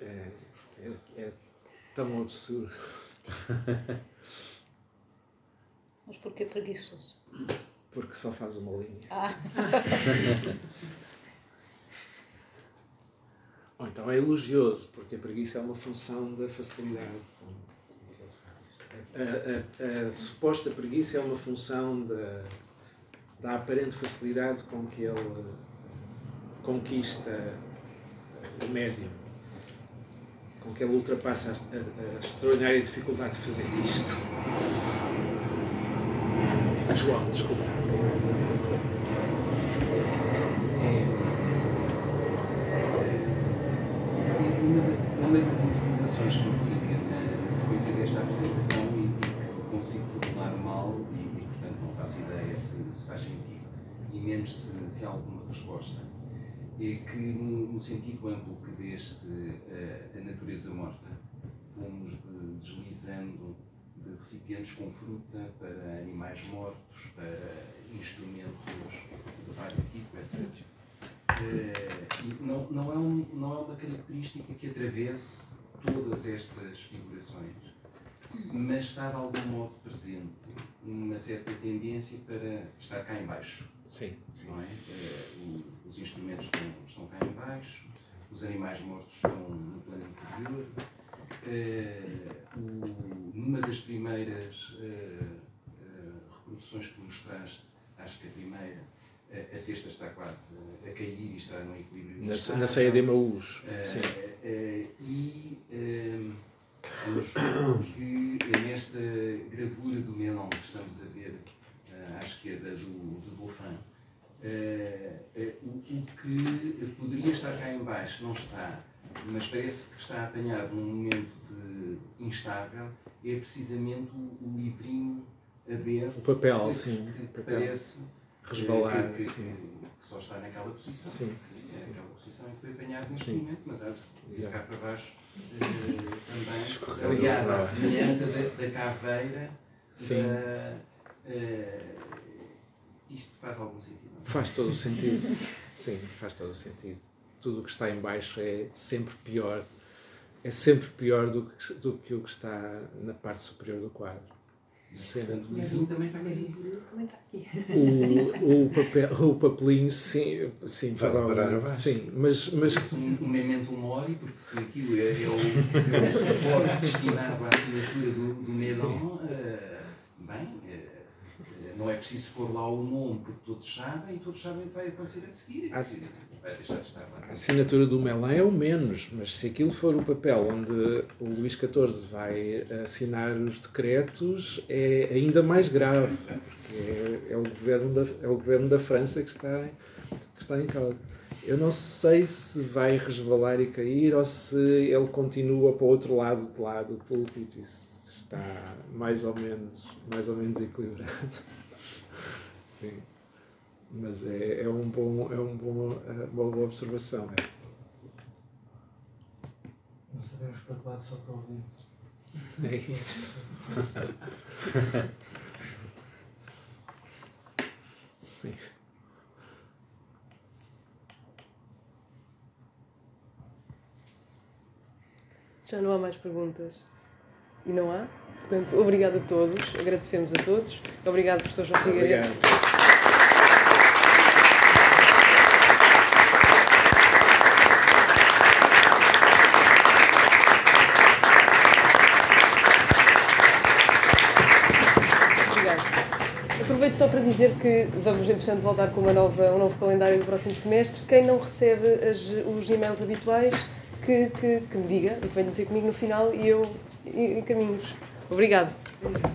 É, é, é tão absurdo. Mas porquê preguiçoso? Porque só faz uma linha. Ah. Ou então é elogioso, porque a preguiça é uma função da facilidade a, a, a, suposta preguiça é uma função da, da aparente facilidade com que ele conquista o médium, com que ele ultrapassa a, a extraordinária dificuldade de fazer isto. João, desculpa. Uma das interpretações que me fica na sequência desta apresentação consigo formular mal e, e, portanto, não faço ideia se, se faz sentido e menos se, se há alguma resposta. É que, no, no sentido amplo que deste uh, a natureza morta, fomos de, deslizando de recipientes com fruta para animais mortos, para instrumentos de vários tipos, etc. Uh, e não, não, é um, não é uma característica que atravesse todas estas figurações mas está de algum modo presente uma certa tendência para estar cá embaixo. Sim. sim. Não é? Uh, os instrumentos estão, estão cá embaixo, os animais mortos estão no plano inferior. Uh, o, numa das primeiras uh, reproduções que mostraste, acho que a primeira, a cesta está quase a cair e está no equilíbrio. Na, na ceia de Emaús. e que nesta gravura do Menon que estamos a ver uh, à esquerda do, do Dauphin, uh, uh, o, o, que poderia estar cá em baixo não está, mas parece que está apanhado num momento de instável, é precisamente o, o livrinho aberto. O papel, que, sim. Que, que papel. parece resvalar. Que, que, só está naquela posição. Sim. É naquela posição em que foi apanhado neste sim. momento, mas há de cá para baixo também. Aliás, a semelhança da, da caveira. Sim. Da, uh, isto faz algum sentido? Não? Faz todo o sentido. Sim, faz todo o sentido. Tudo o que está em baixo é sempre pior é sempre pior do que, do que o que está na parte superior do quadro. Sempre. o desenho também aqui. O, o, papel, o papelinho, sim, sim, vai parar sim, mas, mas... Um, um memento mori, porque se aquilo é, é, o, é o suporte destinado à assinatura do, do Medon, uh, bem, uh, não é preciso pôr lá o nome, porque todos sabem e todos sabem o que vai acontecer a seguir. Ah, vai deixar de estar lá. A assinatura do Melan é o menos, mas se aquilo for o papel onde o Luís XIV vai assinar os decretos, é ainda mais grave, porque é, é o, governo da, é o governo da França que está, que está em causa. Eu não sei se vai resvalar e cair ou se ele continua para o outro lado de lado do púlpito. Isso está mais ou menos, mais ou menos equilibrado. Sim. Mas é, é, um bom, é um bom, é uma boa observação essa. Não sabemos para que lado só para ouvir. É isso. Sim. Já não há mais perguntas. E não há? Portanto, obrigado a todos, agradecemos a todos. Obrigado, professor João Figueiredo. Obrigado. Aproveito só para dizer que vamos, entretanto, voltar com uma nova, um novo calendário do próximo semestre. Quem não recebe as, os e-mails habituais, que, que, que me diga e que venha ter comigo no final e eu encaminho-os. Obrigado. Obrigado.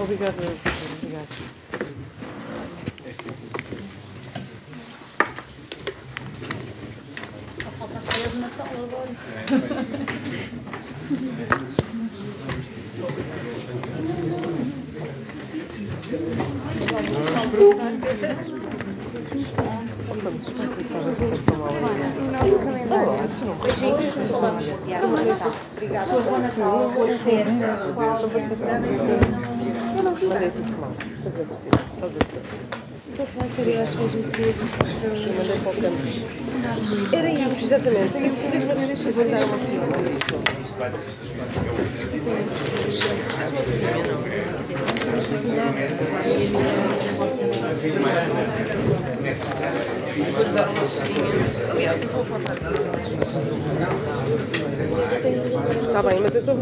Obrigado. Obrigado. Só falta a ceia de Natal agora. Obrigada. Bom Natal, boas festas. Eu não cima. Fazer por cima. Estou a falar sério, eu que. Era isso, exatamente. A Aliás, Está bem, mas eu estou